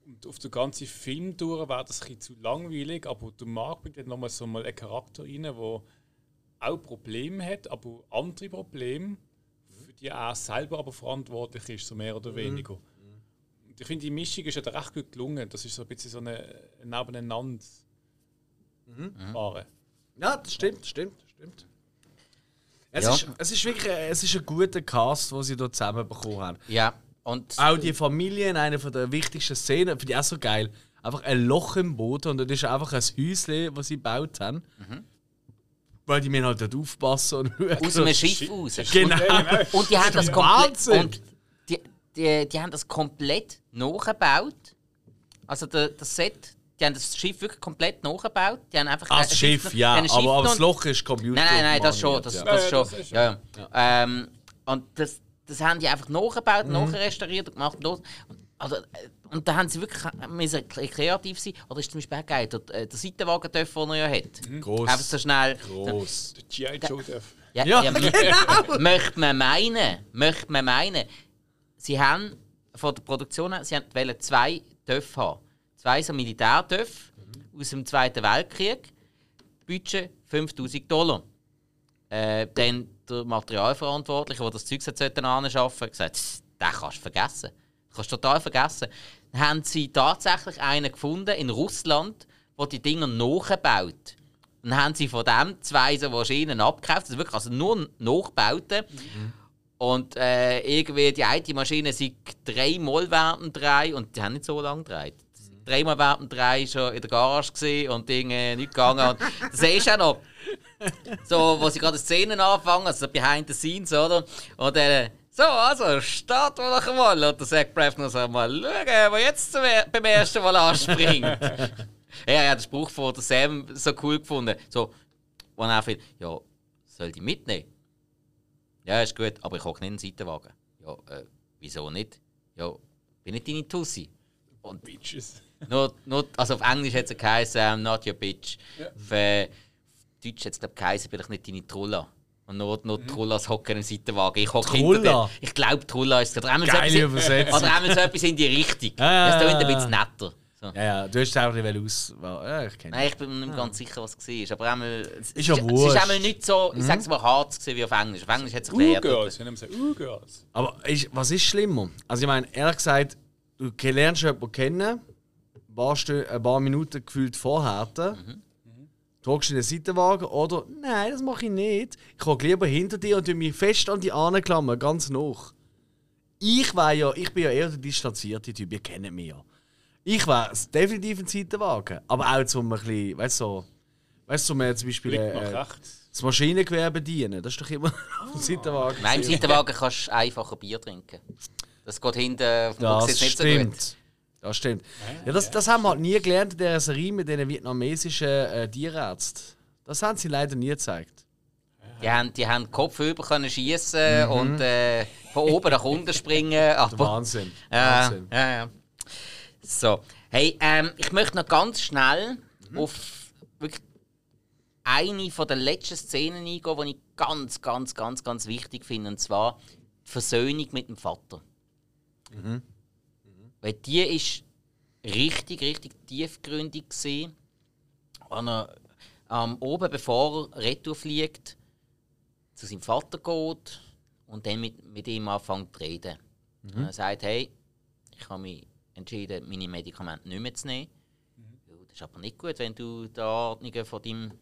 Und auf den ganzen Film durch wäre das ein bisschen zu langweilig, aber der Marc bringt dann nochmal so mal einen Charakter rein, der auch Probleme hat, aber andere Probleme, für die er selber aber verantwortlich ist, so mehr oder weniger. Und ich finde, die Mischung ist ja recht gut gelungen. Das ist so ein bisschen so eine ein nebeneinander fahren. Ja, das stimmt, das stimmt, das stimmt. Es, Ja. ist, es ist wirklich es ist ein guter Cast, den sie hier zusammenbekommen haben. Ja, und Auch die Familie in einer der wichtigsten Szenen, finde ich auch so geil. Einfach ein Loch im Boden und das ist einfach ein Häuschen, das sie gebaut haben. Weil die müssen halt dort aufpassen und schauen. aus einem Schiff raus. Genau. Und die haben das komplett. Wahnsinn. Und die, die, haben das komplett nachgebaut. Also der, das Set, die haben das Schiff wirklich komplett nachgebaut. Die haben einfach Ah, ein das Schiff, ja, die haben ein aber, aber das Loch ist Computer. Nein, nein, nein, das schon. Das, ja. das Ja, schon. das ist- ja, ja. Ähm, und das, das haben die einfach nachgebaut, Mhm. nachrestauriert und gemacht. Und, also, äh, und da haben sie wirklich müssen kre- kreativ sein. Oder ist zum Beispiel auch geil, der, äh, der Seitenwagen, den er ja hat. Mhm. Gross. Einfach so schnell. Gross. Der G.I. Joe darf. Ja, Ja, genau. ja, mö- Möchte man meinen, möchte man meinen, sie haben von der Produktion sie wollen zwei Töpfe haben. Zwei so Militärtöpfe aus dem Zweiten Weltkrieg. Budget 5000 Dollar. Äh, dann der Materialverantwortliche, der das Zeug anschaffen sollte, gesagt, «Tss, den kannst du vergessen. Den kannst du total vergessen. Dann haben sie tatsächlich einen gefunden in Russland, der die Dinger nachbaut. Dann haben sie von dem zwei so Maschinen abgekauft, also wirklich also nur Nachbauten. Und äh, irgendwie die eine Maschine sind dreimal während Drei und die haben nicht so lange gedreht. Dreimal während Drei schon in der Garage und Dinge nicht gegangen. Und das siehst du auch noch. So, wo sie gerade Szenen anfangen, also behind the scenes, oder? Und dann, so, also, starten wir doch mal. Und der Zack Braff noch so, mal schauen, wer jetzt zum, beim ersten Mal anspringt. ja, hat den Spruch von der Sam so cool gefunden. So, wo er findet, ja, soll die mitnehmen? Ja, ist gut, aber ich hocke nicht in den Seitenwagen. Ja, äh, wieso nicht? Ja, bin nicht deine Tussi. Und Bitches. nur, nur, also auf Englisch hat es geheißen, I'm not your bitch. Auf, äh, auf Deutsch hat es geheißen, bin ich nicht deine Trulla. Und nur, nur Trullas hocken im Seitenwagen. Ich hocke hinter Trulla? dir. Ich glaube, Trulla ist es. Einmal so Geile etwas- Übersetzung. Oder einmal so etwas in die Richtung. Ja, ja, Das klingt ja, ein ja. bisschen netter. So. Ja, ja, du hast es ein bisschen aus. Ja, ich kenne Nein, ich bin mir nicht ganz sicher, was es war. Aber einmal, es, Ist ja es, es wurscht. ist einmal nicht so, ich sage es mal, hart gewesen wie auf Englisch. Auf Englisch hat es ein bisschen Uh, härter. Girls. Wir haben gesagt, uh, Girls. Aber ist, was ist schlimmer? Also ich meine, ehrlich gesagt, du lernst jemanden kennen, ein paar, Stö ein paar Minuten gefühlt vorher, Mhm. du hockst in den Seitenwagen oder «Nein, das mache ich nicht. Ich hocke lieber hinter dir und tu mich fest an die Ahnenklammern, ganz noch. Ich war ja, ich bin ja eher der distanzierte Typ, ihr kennt mich ja. Ich wäre definitiv ein Seitenwagen, aber auch zum ein bisschen, weißt du, so, weißt du, zum, äh, zum Beispiel äh, rechts. das Maschinengewehr bedienen, das ist doch immer ein Seitenwagen. In meinem Seitenwagen kannst du einfacher Bier trinken. Das geht hinten auf dem Das nicht stimmt. so gut. Das stimmt. Ja, das, das haben wir halt nie gelernt in dieser Serie mit den vietnamesischen äh, Tierärzten. Das haben sie leider nie gezeigt. Die haben, die haben den Kopf über können schießen und äh, von oben nach unten springen. Aber, Wahnsinn. Ja, Wahnsinn. ja. So. Hey, ähm, ich möchte noch ganz schnell auf wirklich eine von der letzten Szenen eingehen, die ich ganz, ganz, ganz, ganz wichtig finde. Und zwar die Versöhnung mit dem Vater. Weil die ist richtig, richtig tiefgründig gesehen. Wenn er ähm, oben, bevor er retour fliegt, zu seinem Vater geht und dann mit, mit ihm anfängt zu reden. Und er sagt, hey, ich habe mich entschieden, meine Medikamente nicht mehr zu nehmen. Ja, das ist aber nicht gut, wenn du den Ordnungen von deinem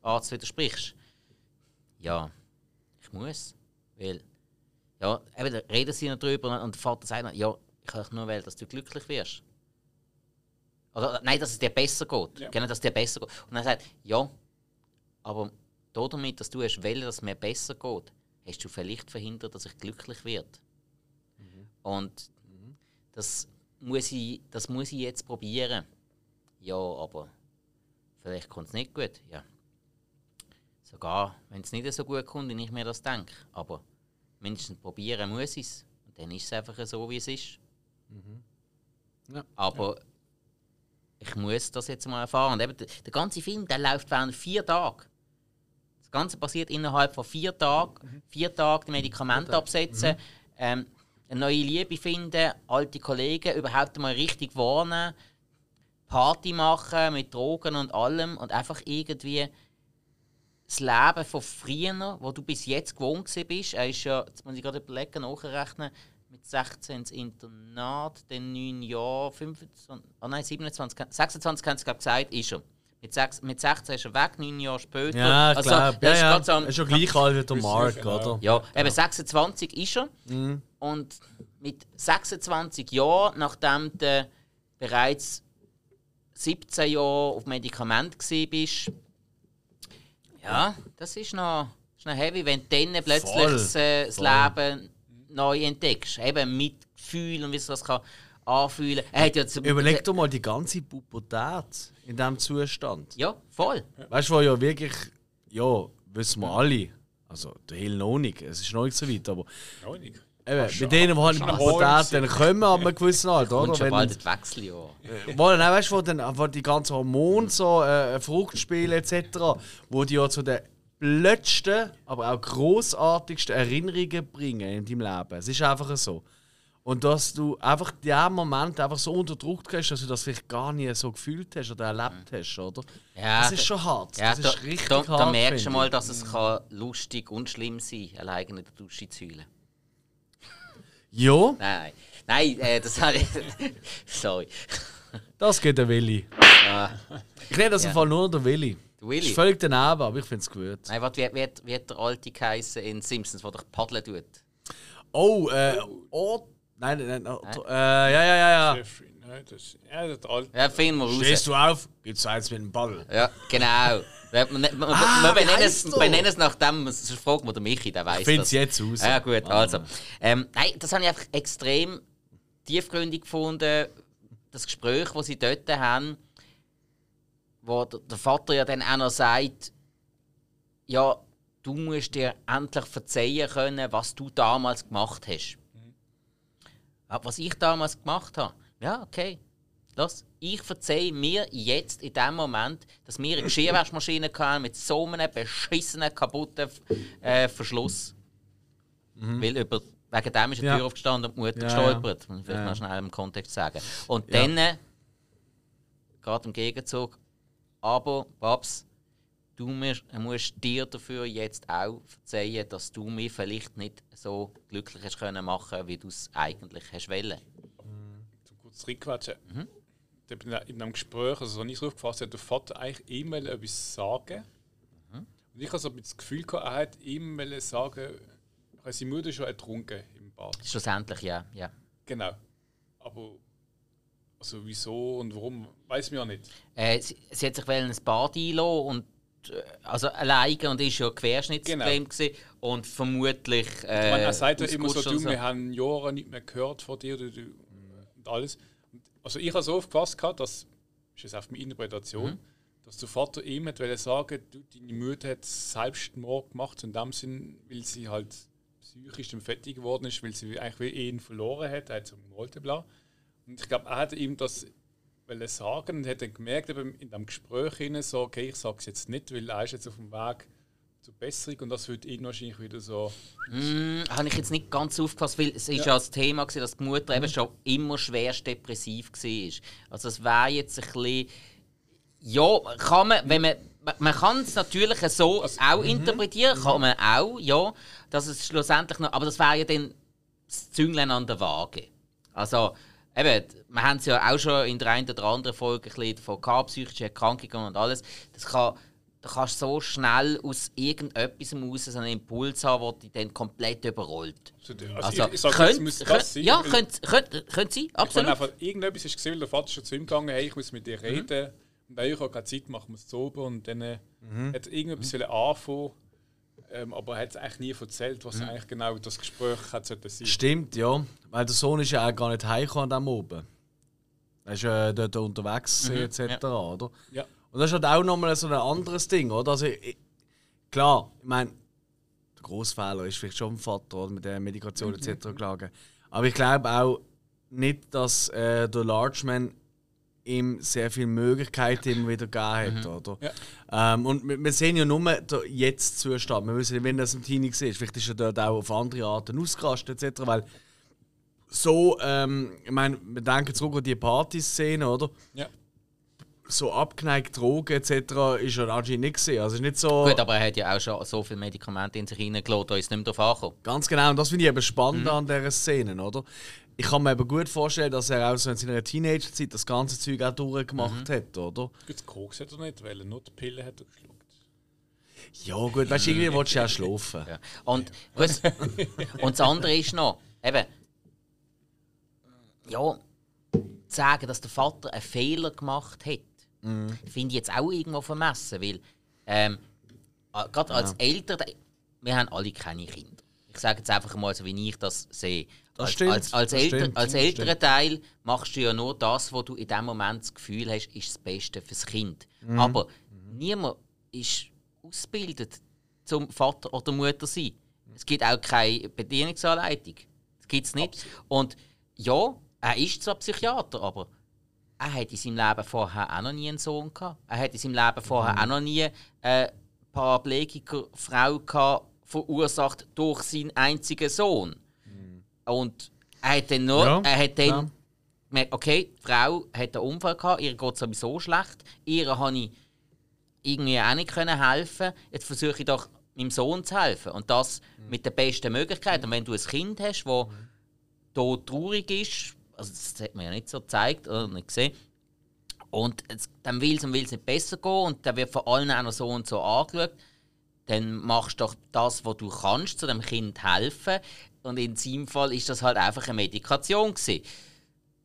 Arzt widersprichst. Ja, ich muss. Weil, ja, eben, da reden sie noch drüber und der Vater sagt noch, ja, ich kann nur wählen, dass du glücklich wirst. Oder, nein, dass es dir besser geht. Ja. Genau, dass es dir besser geht. Und er sagt, ja, aber damit, dass du hast wählen, dass es mir besser geht, hast du vielleicht verhindert, dass ich glücklich werde. Und das muss, ich, das muss ich jetzt probieren. Ja, aber vielleicht kommt es nicht gut. Ja. Sogar wenn es nicht so gut kommt, wie ich mir das denke. Aber mindestens probieren muss ich es. Und dann ist es einfach so, wie es ist. Ja. Aber ich muss das jetzt mal erfahren. Und eben, der, der ganze Film der läuft während vier Tagen. Das Ganze passiert innerhalb von vier Tagen. Vier Tage die Medikamente absetzen, ähm, eine neue Liebe finden, alte Kollegen überhaupt mal richtig warnen, Party machen mit Drogen und allem und einfach irgendwie das Leben von früher, wo du bis jetzt gewohnt bist. Er ist ja, jetzt muss ich gerade überlegen, nachrechnen, mit 16 ins Internat, dann 9 Jahre, 25, oh nein, 27, 26 haben sie glaub, gesagt, ist er. Mit, sechs, mit 16 ist er weg, 9 Jahre später. Ja, ich Also, glaube. das Ja, ist ja. so am- ist schon gleich alt wie der Mark, oder? ja, eben 26 ist er. Und mit 26 Jahren, nachdem du bereits 17 Jahre auf Medikament bist, ja, das ist noch, ist noch heavy, wenn du dann plötzlich Voll, das, äh, das. Leben neu entdeckst. Eben mit Gefühl und wie sich das kann anfühlen. Er hat ja zum Überleg dir mal die ganze Pubertät in diesem Zustand. Ja, voll. Weißt du, ja wirklich, ja, wissen wir alle, also der Hill noch nicht, es ist noch nicht so weit, aber Ja, nicht. Eben, mit denen, die halt schon Pubertät dann kommen, ab einem gewissen Alter, Und oder? schon bald das Wechseljahr. dann, auch, weißt du, wo, dann, wo die ganzen Hormone, so, äh, Fruchtspiele etc., wo die ja zu den blödsten, aber auch grossartigsten Erinnerungen bringen in deinem Leben. Es ist einfach so. Und dass du einfach diesen Moment einfach so unter Druck hast, dass du das vielleicht gar nie so gefühlt hast oder erlebt hast, oder? Ja, das ist schon hart. Ja, das da, ist richtig da, hart. da merkst du mal, dass es kann lustig und schlimm sein kann, alleine in der Dusche zu heulen. Ja, Nein, nein, äh, das habe ich. Sorry. das geht der Willi. Ich nenne das im Fall nur der Willi. Der Willi? Ist völlig daneben, aber ich finde es gut. Nein, warte, wie, wie, hat- wie hat der Alte geheißen in Simpsons, der doch paddeln tut? Oh, äh, oh, nein, nein, nein, äh, ja, ja, ja, ja. Jeffrey, ne? Das, ja, das alte. Ja, finden wir raus. Stehst du auf, gibt's eins mit dem Ball. Ja, genau. Wir, wir, Ah, wir, benennen es, benennen es nach dem, sonst fragt man den Michi, der weiß Ich finde das. es jetzt raus. Ja, gut, Ah. also. Ähm, nein, das habe ich einfach extrem tiefgründig gefunden. Das Gespräch, das sie dort haben, wo der, der Vater ja dann auch noch sagt, ja, du musst dir endlich verzeihen können, was du damals gemacht hast. Ja, Was ich damals gemacht habe, Ja, okay. Los, ich verzeihe mir jetzt in dem Moment, dass wir eine Geschirrwaschmaschine hatten mit so einem beschissenen, kaputten äh, Verschluss. Weil über, wegen dem ist die Ja. Tür aufgestanden und die Mutter Ja, gestolpert. Ich vielleicht Ja. noch schnell im Kontext sagen. Und Ja. dann, äh, gerade im Gegenzug, aber Babs, du musst, musst dir dafür jetzt auch verzeihen, dass du mich vielleicht nicht so glücklich hast können machen, wie du es eigentlich hast wollen. Zum kurz reinquatschen. Mhm. In einem Gespräch, also so nicht aufgefasst, hat der Vater eigentlich immer etwas sagen. Mhm. Und ich habe so ein das Gefühl, gehabt, er hat immer sagen, ich habe seine Mutter schon ertrunken im Bad. Schlussendlich, ja. ja. Genau. Aber also wieso und warum, weiß mir ja nicht. Äh, sie, sie hat sich ins Bad einlassen und also alleine und ist ja querschnittsgelähmt gewesen und vermutlich. Äh, er sagt ja immer so, du, wir haben Jahre nicht mehr gehört von dir du, du, und alles. Also ich habe so aufgefasst, gehabt, das ist jetzt auf meine Interpretation, dass der Vater ihm hat sagen, du, deine Mutter hat Selbstmord gemacht, in dem Sinn, weil sie halt psychisch dann fertig geworden ist, weil sie eigentlich wie ihn verloren hat, er hat so bla. Und ich glaube, er hat ihm das sagen und hat dann gemerkt, eben in dem Gespräch hinein, so, okay, ich sage es jetzt nicht, weil er ist jetzt auf dem Weg zur Besserung und das wird ihn wahrscheinlich wieder so Mm, habe ich jetzt nicht ganz aufgepasst, weil es ist ja, das Thema gewesen, dass die Mutter eben schon immer schwerst depressiv war. Also es wäre jetzt ein bisschen... Ja, kann man, wenn man... man- kann es natürlich so auch interpretieren, kann man auch, ja, dass es schlussendlich noch... Aber das wäre ja dann das Zünglein an der Waage. Also, eben, wir haben es ja auch schon in der einen oder anderen Folge ein bisschen davon gehabt, psychische Erkrankungen und alles. Das kann, da kannst du so schnell aus irgendetwas raus so einen Impuls haben, der dich dann komplett überrollt. Also, Also, ich, ich sage, könnt, muss das sein. ja, könnte könnt, könnt sein, Ich meine, absolut. einfach, irgendetwas ist gesehen, weil der Vater ist schon zu ihm gegangen, hey, ich muss mit Mhm. dir reden. Und ich habe keine Zeit, machen wir es zu oben. Und dann äh, Mhm. hat irgendetwas mhm. anfangen, ähm, aber er hat es eigentlich nie erzählt, Mhm. was eigentlich genau das Gespräch hat sollte sein. Stimmt, ja. Weil der Sohn ist ja auch gar nicht heimgekommen an oben. Er ist ja dort unterwegs Mhm, etc. Oder? Ja. Und das ist halt auch nochmal so ein anderes Ding, oder? Also, ich, klar, ich meine, der Großfehler ist vielleicht schon dem Vater oder mit der Medikation etc. gelegen. Aber ich glaube auch nicht, dass äh, der Largeman ihm sehr viele Möglichkeiten immer wieder gegeben hat, oder? Ja. Ähm, und wir, sehen ja nur den Jetzt-Zustand. Wir wissen nicht, wenn das im Teenie war. Vielleicht ist er dort auch auf andere Arten ausgerastet etc. Weil so, ähm, ich meine, wir denken zurück an die Partyszene, oder? Ja. so abgeneigt Drogen etc. ist er anscheinend nicht gesehen. Also ist nicht so Gut, aber er hat ja auch schon so viele Medikamente in sich hineingeladen, da ist es nicht mehr darauf angekommen. ganz genau. Und das finde ich eben spannend Mhm. an dieser Szene, oder? Ich kann mir eben gut vorstellen, dass er auch so in seiner Teenagerzeit das ganze Zeug auch durchgemacht Mhm. hat, oder? Gut, Koks hat er nicht, weil er nur die Pille hat geschluckt. Ja gut, weißt du, irgendwie willst du ja schlafen. Ja. Und, gut, und das andere ist noch, eben, ja, zu sagen, dass der Vater einen Fehler gemacht hat, finde ich jetzt auch irgendwo vermessen, weil ähm, äh, gerade als Eltern, wir haben alle keine Kinder. Ich sage jetzt einfach mal so, wie ich das sehe. Das als, stimmt, als, als, das Eltern, stimmt, als älterer. Teil machst du ja nur das, was du in dem Moment das Gefühl hast, ist das Beste fürs Kind. Mhm. Aber niemand ist ausgebildet zum Vater oder Mutter zu sein. Es gibt auch keine Bedienungsanleitung. Das gibt es nicht. Und ja, er ist zwar Psychiater, aber er hat in seinem Leben vorher auch noch nie einen Sohn gehabt. Er hat in seinem Leben vorher auch noch nie eine Paraplegiker-Frau gehabt, verursacht durch seinen einzigen Sohn. Und er hat dann nur, Ja, er hat dann ja. gemerkt, okay, die Frau hat einen Unfall gehabt, ihr geht sowieso schlecht, ihr habe ich irgendwie auch nicht können helfen. Jetzt versuche ich doch meinem Sohn zu helfen und das mit der besten Möglichkeit. Und wenn du ein Kind hast, das da traurig ist, also das hat man ja nicht so gezeigt oder nicht gesehen, und es, dann will es und will es nicht besser gehen und dann wird von allen auch noch so und so angeschaut, dann machst du doch das, was du kannst, zu dem Kind helfen. Und in seinem Fall ist das halt einfach eine Medikation gewesen.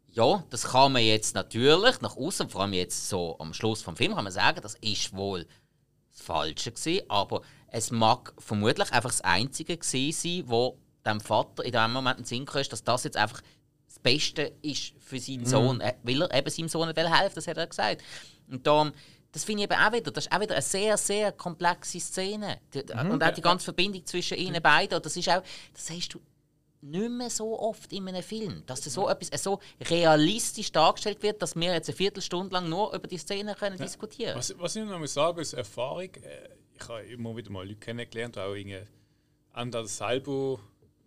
Ja, das kann man jetzt natürlich nach außen, vor allem jetzt so am Schluss vom Film, kann man sagen, das ist wohl das Falsche gewesen, aber es mag vermutlich einfach das Einzige gewesen sein, wo dem Vater in dem Moment in den Sinn kam, dass das jetzt einfach das Beste ist für seinen Sohn, äh, weil er eben seinem Sohn will helfen, das hat er gesagt. Und darum, das finde ich eben auch wieder, das ist auch wieder eine sehr, sehr komplexe Szene. Die, Und auch die ganze Verbindung zwischen ihnen beiden, das ist auch, das hast du nicht mehr so oft in einem Film. Dass das so etwas so realistisch dargestellt wird, dass wir jetzt eine Viertelstunde lang nur über die Szene können diskutieren Was, was ich noch mal sagen aus Erfahrung, äh, ich habe immer wieder mal Leute kennengelernt, die auch entweder selber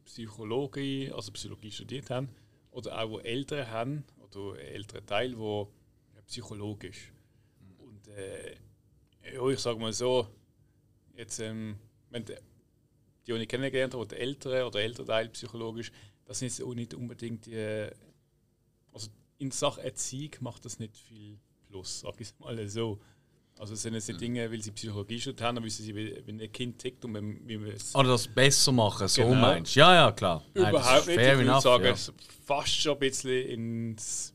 Psychologie, also Psychologie studiert haben, oder auch Eltern haben, oder einen älteren Teil, der psychologisch. Äh, ja, ich sage mal so, jetzt, ähm, wenn die, die ich kennengelernt habe, der ältere oder ältere Teil psychologisch, das ist auch nicht unbedingt die, also in Sachen Erziehung macht das nicht viel plus, sage ich mal so. Also es sind jetzt nicht Dinge, weil sie Psychologie studiert haben, dann wissen sie, wie ein Kind tickt und wie man es... Oder das besser machen, so Genau. meinst du? Ja, ja, klar. Nein, Überhaupt ist nicht. Ich würde sagen, ja. es fast schon ein bisschen ins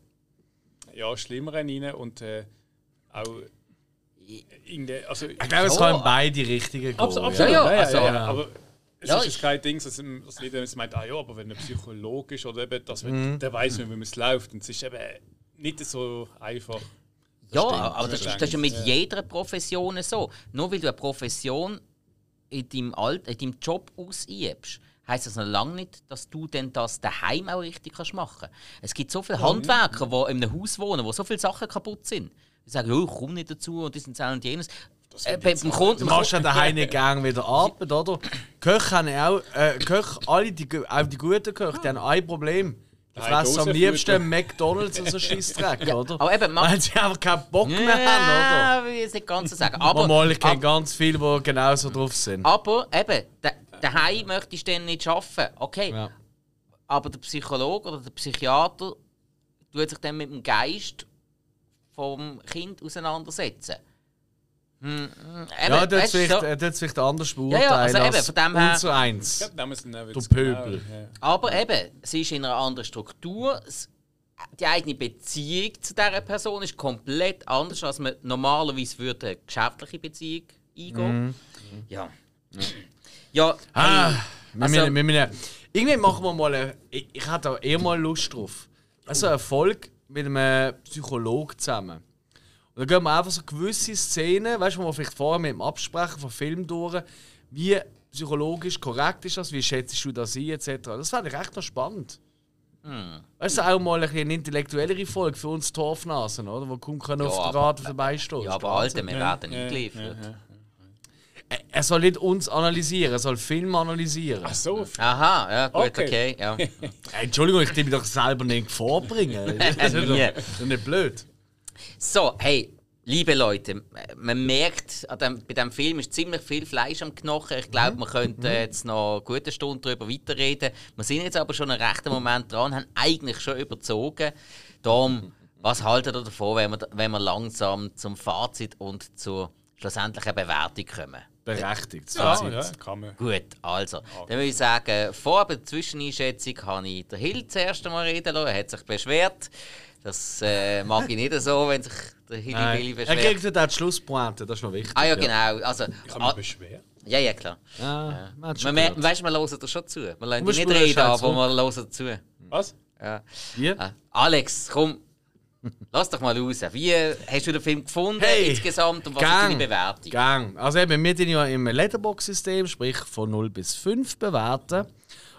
ja, Schlimmere rein und äh, auch also Ich glaube, es kann in beide Richtungen gehen. Absolut, Ja, absolut. ja, also- ja, Aber es Ja, ist ich- jetzt kein Ding, dass, dass jeder jetzt meint, ah ja, aber wenn er psychologisch oder eben, dass man, Mhm. der weiß, wie man es läuft. Und es ist eben nicht so einfach. Ja, stimmt, aber das, das ist, das ist ja mit jeder Profession so. Nur weil du eine Profession in deinem, Alt in deinem Job ausübst, heisst das noch lange nicht, dass du denn das daheim auch richtig kannst machen Es gibt so viele Handwerker, die in einem Haus wohnen, wo so viele Sachen kaputt sind. Die sagen, oh, ich komme nicht dazu und das und das und jenes. Äh, beim Kunden, Du machst ja daheim nicht gerne wieder Arbeit, oder? Köche haben auch, äh, Köche, alle, die, auch die guten Köche, die haben ein Problem. Die fressen am liebsten McDonalds und so Scheissdreck, oder? aber eben, Weil sie einfach keinen Bock mehr haben, ja, will ich jetzt nicht ganz so sagen. oder? Aber, Mal, ich kenne ganz viele, die genauso drauf sind. aber eben, da, daheim möchtest du dann nicht arbeiten. Okay, Ja. Aber der Psychologe oder der Psychiater tut sich dann mit dem Geist vom Kind auseinandersetzen. Hm, hm, eben, Ja, du, vielleicht, so. äh, dort vielleicht anders ja, beurteilen also eben, von dem her- unser eins. Ja, wir Du Pöbel. Genau, ja. Aber eben, sie ist in einer anderen Struktur. Die eigene Beziehung zu dieser Person ist komplett anders, als man normalerweise würde eine geschäftliche Beziehung eingehen. Ja. Ja, Ah, hey, wir also- müssen, wir müssen, irgendwie machen wir mal. Eine, ich, ich hätte da eher mal Lust drauf. Also eine Folge mit einem Psychologen zusammen. Und dann gehen wir einfach so gewisse Szenen, weißt du, wo wir vielleicht vorher mit dem Absprechen von Film durch, wie psychologisch korrekt ist das, wie schätzt du das ein, etc. Das fände ich echt noch spannend. Weißt du, auch mal ein eine intellektuellere Folge für uns Torfnasen, oder? Die kaum können Ja, auf der aber- Rad vorbeistoßen. ja, aber Alter, wir werden eingeliefert. Er- Er soll nicht uns analysieren, er soll Film analysieren. Ach so, Aha, ja, gut, okay. Okay. ja. Entschuldigung, ich will mich doch selber nicht vorbringen. Das ist doch, das ist nicht blöd. So, hey, liebe Leute, man merkt, dem, bei diesem Film ist ziemlich viel Fleisch am Knochen. Ich glaube, wir könnten jetzt noch eine gute Stunde darüber weiterreden. Wir sind jetzt aber schon einen rechten Moment dran, haben eigentlich schon überzogen. Darum, was haltet ihr davon, wenn wir, wenn wir langsam zum Fazit und zur schlussendlichen Bewertung kommen? Berechtigt. ja, ja, kann man. Gut, also, dann würde ich sagen, vor der Zwischeneinschätzung habe ich den Hill zuerst einmal reden lassen. Er hat sich beschwert. Das äh, mag ich nicht so, wenn sich der Hilly Billy Nein. Er beschwert. kriegt auch die Schlusspointe, das ist noch wichtig. Ah ja, genau. Also, Ich habe ah, mich beschwert. ja, ja, klar. Ja, man schon Man, mer- gehört. weißt, wir hören dir schon zu. Dich mir nicht reden, aber wir hören zu. Was? Ja. Wie? Ah, Alex, komm. Lass doch mal raus. Wie hast du den Film gefunden Hey, insgesamt und was ist Gang. deine Bewertung? Gang. Also eben, wir sind ja im Letterbox-System, sprich von 0 bis 5 bewerten.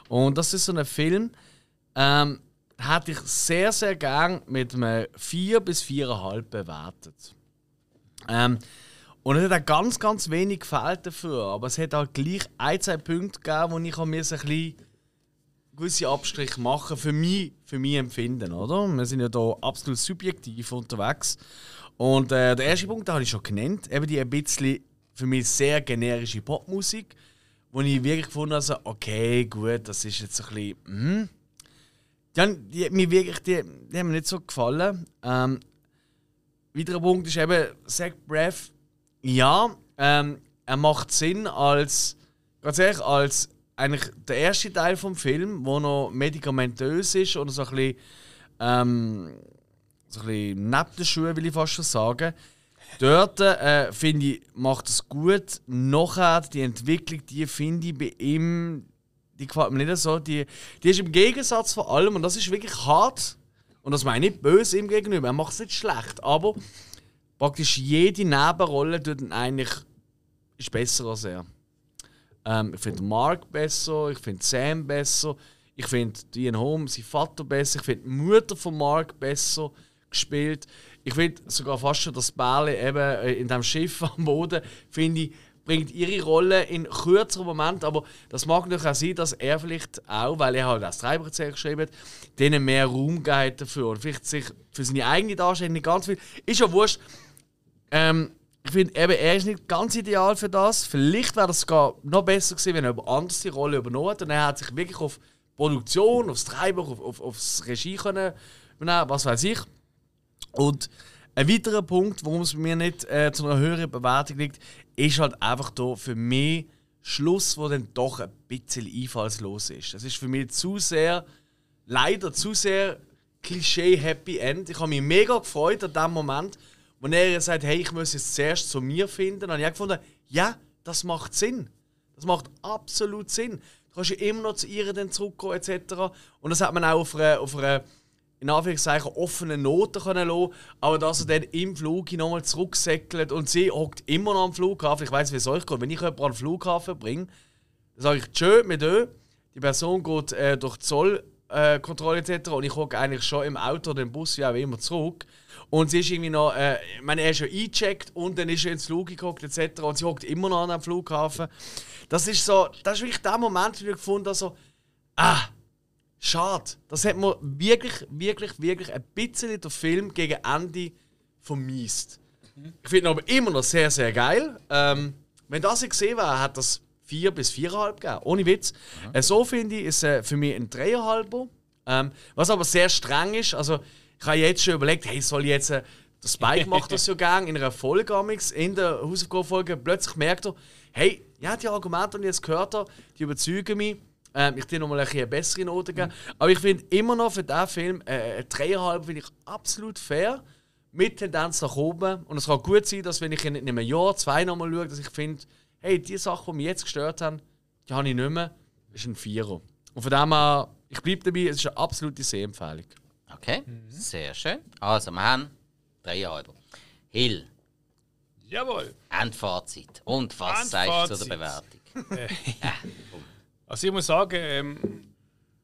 Und das ist so ein Film, ähm, hätte ich sehr, sehr gern mit einem 4 bis 4,5 bewertet. Ähm, und es hat auch ganz, ganz wenig gefällt dafür. Aber es hat auch gleich ein, zwei Punkte gegeben, wo ich mir so ein bisschen gewisse Abstriche machen für mich, für mich empfinden, oder? Wir sind ja da absolut subjektiv unterwegs. Und äh, der erste Punkt, den habe ich schon genannt, eben die ein bisschen für mich sehr generische Popmusik, wo ich wirklich gefunden habe, so, okay, gut, das ist jetzt ein bisschen, hm. Die, haben- die, mir wirklich, die, die haben mir nicht so gefallen. Ähm, weiterer Punkt ist eben, Zach Braff, ja, ähm, er macht Sinn als, ganz ehrlich, als eigentlich der erste Teil vom Film, wo noch medikamentös ist oder so ein bisschen, ähm, so ein bisschen neben will ich fast schon sagen. Dort äh, finde ich, macht es gut. Nachher die Entwicklung, die finde ich bei ihm, die gefällt mir nicht so. Die, die ist im Gegensatz vor allem, und das ist wirklich hart, und das meine ich nicht böse ihm gegenüber, er macht es nicht schlecht, aber praktisch jede Nebenrolle tut ihn eigentlich ist besser als er. Ähm, ich finde Mark besser, ich finde Sam besser, Ich finde Ian Holm, sein Vater besser. Ich finde die Mutter von Mark besser gespielt. Ich finde sogar fast schon das Bärle eben äh, in dem Schiff am Boden, finde ich, bringt ihre Rolle in kürzeren Moment, aber das mag natürlich auch sein, dass er vielleicht auch, weil er halt das Treiberzähl geschrieben hat, denen mehr Raum gegeben dafür und vielleicht sich für seine eigene Darstellung nicht ganz viel. Ist ja wurscht. Ähm, ich finde, er ist nicht ganz ideal für das. Vielleicht wäre sogar noch besser gewesen, wenn er anders die Rolle übernommen hat. Und er hat sich wirklich auf Produktion, aufs Treiber, auf, auf, aufs Regie können, was weiß ich. Und ein weiterer Punkt, warum es bei mir nicht äh, zu einer höheren Bewertung liegt, ist halt einfach da für mich Schluss, wo dann doch ein bisschen einfallslos ist. Das ist für mich zu sehr, leider zu sehr Klischee-Happy End. Ich habe mich mega gefreut an dem Moment, wo er sagt, hey, ich muss jetzt zuerst zu mir finden. Dann habe ich gefunden, ja, das macht Sinn. Das macht absolut Sinn. Du kannst ja immer noch zu ihr dann zurückkommen etc. Und das hat man auch auf einer, auf einer in Anführungszeichen offene Noten können lassen, aber dass er dann im Flug nochmal zurücksäckelt und sie hockt immer noch am Flughafen. Ich weiß, wie es euch geht. Wenn ich jemanden an den Flughafen bringe, dann sage ich Tschö mit Ö. Die Person geht äh, durch die Zollkontrolle äh, etc. und ich hocke eigentlich schon im Auto oder im Bus, wie auch immer, zurück. Und sie ist irgendwie noch, äh, ich meine, er ist schon eingecheckt und dann ist er ins Flug geguckt etc. Und sie hockt immer noch an am Flughafen. Das ist so, das ist wirklich der Moment, wo ich gefunden habe, so, ah, Schade. Das hat mir wirklich, wirklich, wirklich ein bisschen der Film gegen Ende vermisst. Ich finde ihn aber immer noch sehr, sehr geil. Ähm, wenn das ich gesehen wäre, hat das 4 bis 4,5 gegeben. Ohne Witz. Äh, so finde ich, ist äh, für mich ein 3,5. Ähm, was aber sehr streng ist. Also, ich habe jetzt schon überlegt, hey, soll ich jetzt. Äh, der Spike macht das so gern in einer Folge, in der Hausaufgabenfolge. Plötzlich merkt er, hey, ja, die Argumente, die ich jetzt gehört habe, die überzeugen mich. Ähm, ich dir nochmal ein eine bessere Note geben. Mhm. Aber ich finde immer noch für diesen Film äh, 3,5 finde ich absolut fair. Mit Tendenz nach oben. Und es kann gut sein, dass wenn ich in einem Jahr, zwei nochmal schaue, dass ich finde, hey, die Sachen, die mich jetzt gestört haben, die habe ich nicht mehr. Das ist ein Vierer. Und von dem her, ich bleibe dabei, es ist eine absolute Sehempfehlung. Okay, mhm. sehr schön. Also, wir haben 3,5. Hill. Jawohl. Endfazit. Und was sagst du zu der Bewertung? Äh, Also ich muss sagen, ähm,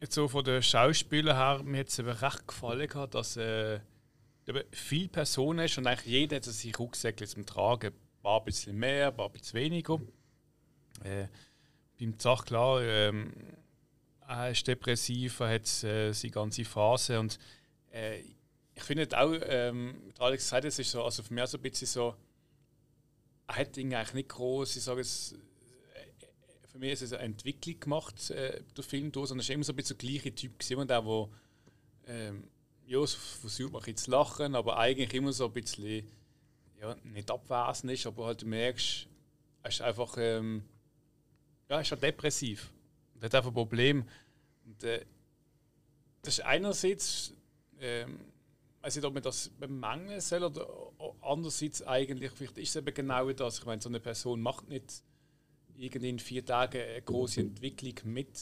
jetzt so von den Schauspielern her, mir hat es recht gefallen, gehabt, dass äh, viele Personen ist und eigentlich jeder hat sich Rucksäcke zum Tragen. Ein paar ein bisschen mehr, ein paar ein bisschen weniger. Äh, beim Zach klar, ähm, er ist depressiv, er hat äh, seine ganze Phase und äh, ich finde auch, ähm, Alex gesagt, es ist so, also für mich so ein bisschen so, er hat eigentlich nicht groß, ich sage es für mich ist es eine Entwicklung gemacht, äh, der Film, da, sondern es war immer so ein bisschen der gleiche Typ, gewesen, der, der ähm, ja, versucht man zu lachen, aber eigentlich immer so ein bisschen, ja, nicht abwesend ist, aber halt du merkst, er ist einfach, ähm, ja, er ist halt depressiv. Er hat einfach ein Problem. Und, äh, das ist einerseits, ähm, ich weiß nicht, ob man das bemängeln soll oder andererseits eigentlich, vielleicht ist es eben genau das. Ich meine, so eine Person macht nicht irgendwie in vier Tagen eine große Entwicklung mit.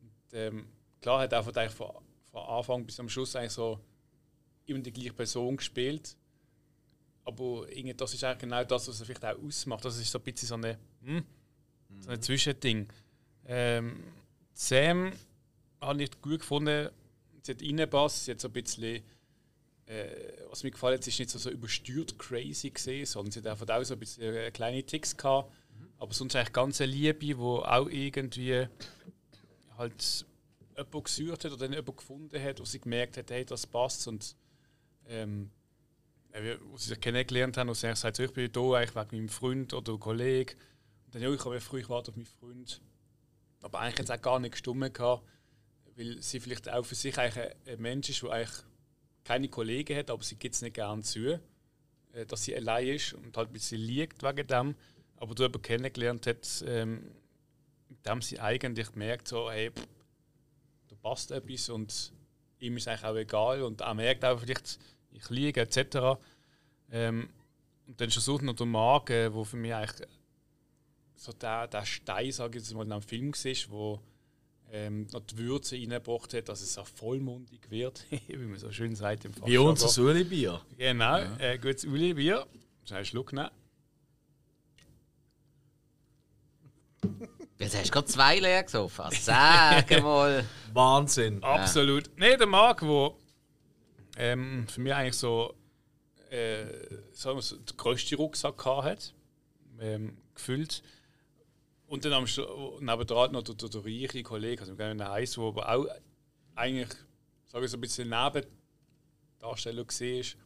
Und, ähm, klar hat er von, von, von Anfang bis am Schluss eigentlich so immer die gleiche Person gespielt. Aber irgendwie, das ist eigentlich genau das, was er vielleicht auch ausmacht. Das ist so ein bisschen so eine, hm, so ein Zwischending. Ähm, Sam habe ich gut gefunden. Reingepasst. Sie hat so ein bisschen, äh, was mir gefallen hat, ist nicht so, so übersteuert crazy gesehen, sondern sie hat einfach auch so ein bisschen äh, kleine Ticks gehabt. Aber sonst eigentlich ganz eine Liebe, wo auch irgendwie halt jemand gesucht hat oder dann jemand gefunden hat, wo sie gemerkt hat, hey, das passt. Und ähm, wo sie sich kennengelernt haben und sie sagt, so, ich bin hier eigentlich wegen meinem Freund oder Kollegen. Und dann, ja, ich habe früh ich warte auf meinen Freund. Aber eigentlich hat es auch gar nicht gestummen gehabt, weil sie vielleicht auch für sich eigentlich ein Mensch ist, der eigentlich keine Kollegen hat, aber sie gibt es nicht gerne zu, äh, dass sie allein ist und halt ein bisschen liegt wegen dem aber du jemanden kennengelernt hast, ähm, mit dem sie eigentlich merkt, so, hey, pff, da passt etwas und ihm ist eigentlich auch egal und er merkt auch vielleicht, ich liege etc. Ähm, und dann versucht noch der Magen, wo für mich eigentlich so der, der Stein, sage ich jetzt mal, in einem Film war, wo ähm, noch die Würze reingebracht hat, dass es auch vollmundig wird, wie man so schön sagt im Wie unser Uli-Bier. Genau, ja. äh, gutes Uli-Bier. Schnell Schluck nehmen. Jetzt hast du gerade zwei leer gesoffen. Sag mal. Wahnsinn. Absolut. Nee, der Marc, wo ähm, für mich eigentlich so, äh, sagen wir so den grössten Rucksack hat, ähm, gefüllt. Und dann am nebendran noch der, der, der reiche Kollege, also gerne heiß, wo aber auch eigentlich, sage ich so ein bisschen Nebendarsteller gesehen ist.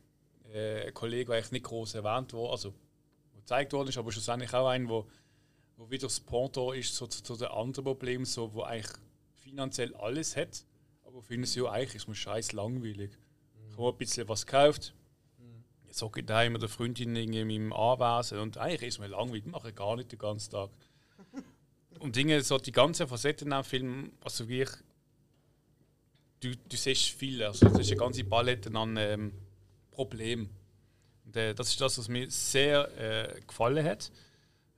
Äh, ein Kollege, der eigentlich nicht groß erwähnt wurde, also gezeigt worden ist, aber schlussendlich auch ein, wo, wo wieder das Pendant ist so, zu, zu den anderen Problemen, so, wo eigentlich finanziell alles hat, aber finden sie ja eigentlich ist mir scheiß langweilig. Ich habe ein bisschen was gekauft, jetzt hocke ich daheim mit der Freundin irgendwie in meinem Anwesen und eigentlich ist mir langweilig, mache ich gar nicht den ganzen Tag. Und Dinge, so die ganze Facette in dem Film, also wirklich, du, du siehst viel, also das ist eine ganze Palette an ähm, Problemen. Und, äh, das ist das, was mir sehr äh, gefallen hat.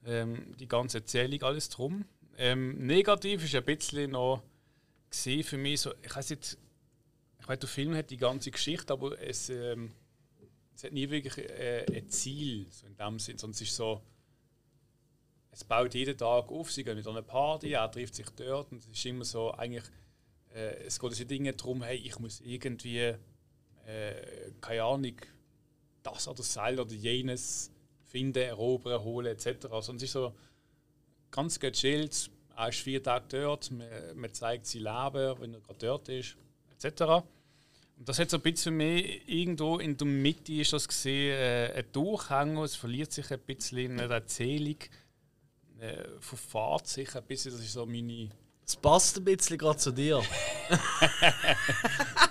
Ähm, die ganze Erzählung, alles drum. Ähm, negativ ist ein bisschen noch gesehen für mich so, ich weiß nicht, ich weiß, der Film hat die ganze Geschichte, aber es, ähm, es hat nie wirklich äh, ein Ziel, so in dem Sinn, sondern es ist so, es baut jeden Tag auf, sie gehen mit einer Party, er trifft sich dort und es ist immer so, eigentlich, äh, es geht diese Dinge darum, hey, ich muss irgendwie, äh, keine Ahnung, das oder das oder jenes finden, erobern, holen etc. Also es ist so ganz gechillt, er ist vier Tage dort, man, man zeigt sein Leben, wenn er gerade dort ist, etc. Und das hat so ein bisschen mehr irgendwo in der Mitte ist das gesehen, äh, ein Durchhänger, es verliert sich ein bisschen in der Erzählung, äh, verfahrt sich ein bisschen, das ist so meine... Es passt ein bisschen gerade zu dir.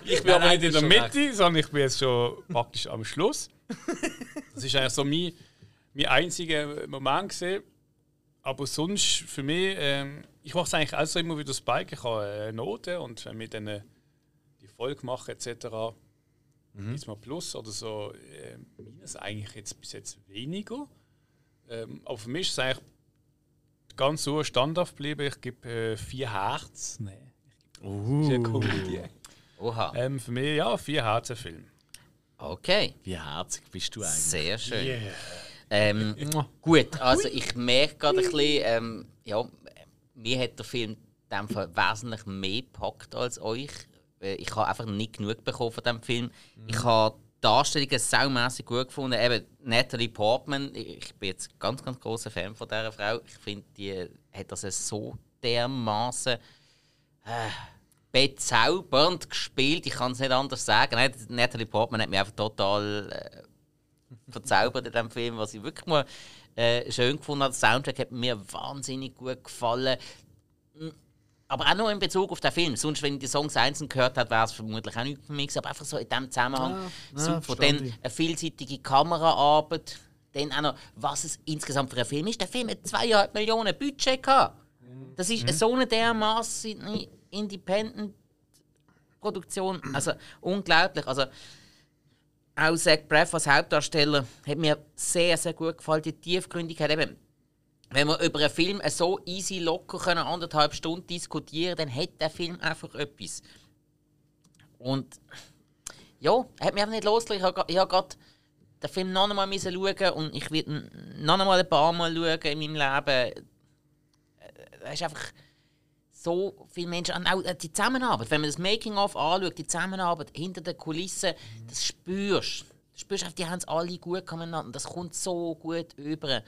Ich bin aber nicht in der Mitte, sondern ich bin jetzt schon praktisch am Schluss. Das ist eigentlich so mein, mein einziger Moment gesehen. Aber sonst für mich, ähm, ich mache es eigentlich auch so immer wieder das Bike. Ich habe eine Note und wenn wir dann äh, die Folge machen etc. Mhm. Ist mal Plus oder so. Äh, minus eigentlich jetzt bis jetzt weniger. Ähm, aber für mich ist es eigentlich ganz so standhaft geblieben. Ich gebe äh, vier Herz. Nein. Uh. Ist eine Komödie. Oha. Ähm, für mich ja, vier Herzen Film. Okay. Wie herzig bist du eigentlich? Sehr schön. Ähm, gut, also ich merke gerade ein bisschen, ähm, ja, mir hat der Film in dem Fall wesentlich mehr gepackt als euch. Äh, Ich habe einfach nicht genug bekommen von diesem Film. Ich habe die Darstellungen saumässig gut gefunden. Eben Natalie Portman, ich bin jetzt ganz, ganz großer Fan von dieser Frau. Ich finde, die hat das so dermaßen äh, bezaubernd gespielt. Ich kann es nicht anders sagen. Nein, Natalie Portman hat mich einfach total äh, verzaubert in diesem Film, was ich wirklich mal äh, schön gefunden habe. Der Soundtrack hat mir wahnsinnig gut gefallen. Aber auch nur in Bezug auf den Film. Sonst, wenn ich die Songs einzeln gehört hätte, wäre es vermutlich auch nicht für mich. Aber einfach so in diesem Zusammenhang ah, super. verstanden. Dann eine vielseitige Kameraarbeit. Dann auch noch, was es insgesamt für ein Film ist. Der Film hat 2,5 Millionen Budget gehabt. Das ist so eine dermaßen Independent-Produktion. Also unglaublich. Also, auch Zach Braff als Hauptdarsteller hat mir sehr, sehr gut gefallen. Die Tiefgründigkeit eben. Wenn wir über einen Film so easy locker können, anderthalb Stunden diskutieren dann hat der Film einfach etwas. Und ja, hat mich einfach nicht losgelassen. Ich habe gerade den Film noch einmal schauen und ich werde noch einmal ein paar Mal schauen in meinem Leben. Es ist einfach so viele Menschen, und auch die Zusammenarbeit, wenn man das Making-of anschaut, die Zusammenarbeit hinter den Kulissen, das spürst du. Du spürst einfach, die haben es alle gut miteinander. Das kommt so gut über.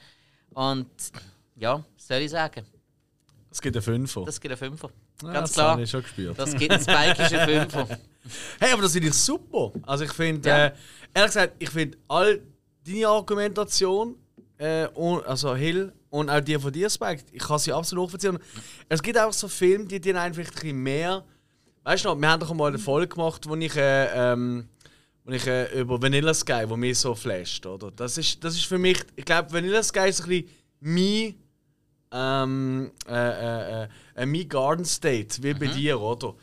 Und ja, was soll ich sagen? Es gibt einen Fünfer. Das gibt einen Fünfer. Ja, Ganz das klar. habe ich schon gespürt. Das gibt einen spikischen Fünfer. Hey, aber das finde ich super. Also ich finde, Ja. äh, ehrlich gesagt, ich finde all deine Argumentation, äh, und, also Hill und auch die von dir, Spike, ich kann sie absolut nachvollziehen. Es gibt auch so Filme, die dir einfach ein bisschen mehr. Weißt du noch, wir haben doch einmal eine Folge gemacht, wo ich, äh, ähm, wo ich äh, über Vanilla Sky, wo mich so flasht, oder? Das ist, das ist für mich, ich glaube, Vanilla Sky ist ein bisschen mein ähm, äh, äh, äh, äh, mein Garden State, wie bei dir, oder?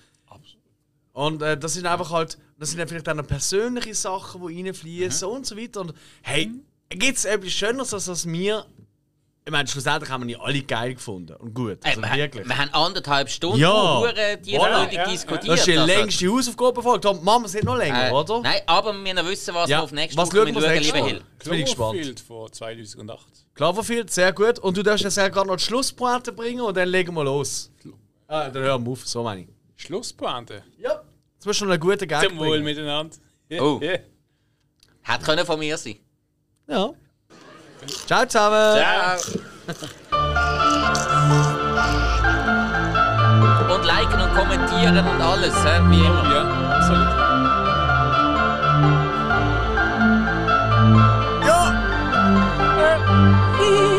Und äh, das sind einfach halt, das sind dann vielleicht auch persönliche Sachen, die reinfließen und so weiter. Und hey, gibt es etwas Schöneres, als dass wir ich meine, schlussendlich haben wir die alle geil gefunden. Und gut. Ey, Also wir, wirklich. wir haben anderthalb Stunden Ja. hure Voilà, ja, ja. diskutiert. das ist die also, längste Hausaufgabe Tom, Mama, es sind noch länger, äh, oder? Nein, aber wir müssen wissen, was Ja, wir auf nächste was Woche schauen wir lieber? Hill. Jetzt bin ich gespannt. Von 2008. Cloverfield, sehr gut. Und du darfst jetzt ja gerade noch die Schlusspointe bringen und dann legen wir los. Ah, dann hören wir auf, so meine ich. Schlusspointe. Ja. Jetzt musst du noch einen guten Gag Zum Wohl bringen. miteinander. Ja, Oh. ja. Hätte können von mir sein. Ja. Ciao zusammen. Ciao. Und liken und kommentieren und alles, wie immer. Ja, absolut. Ja! Äh.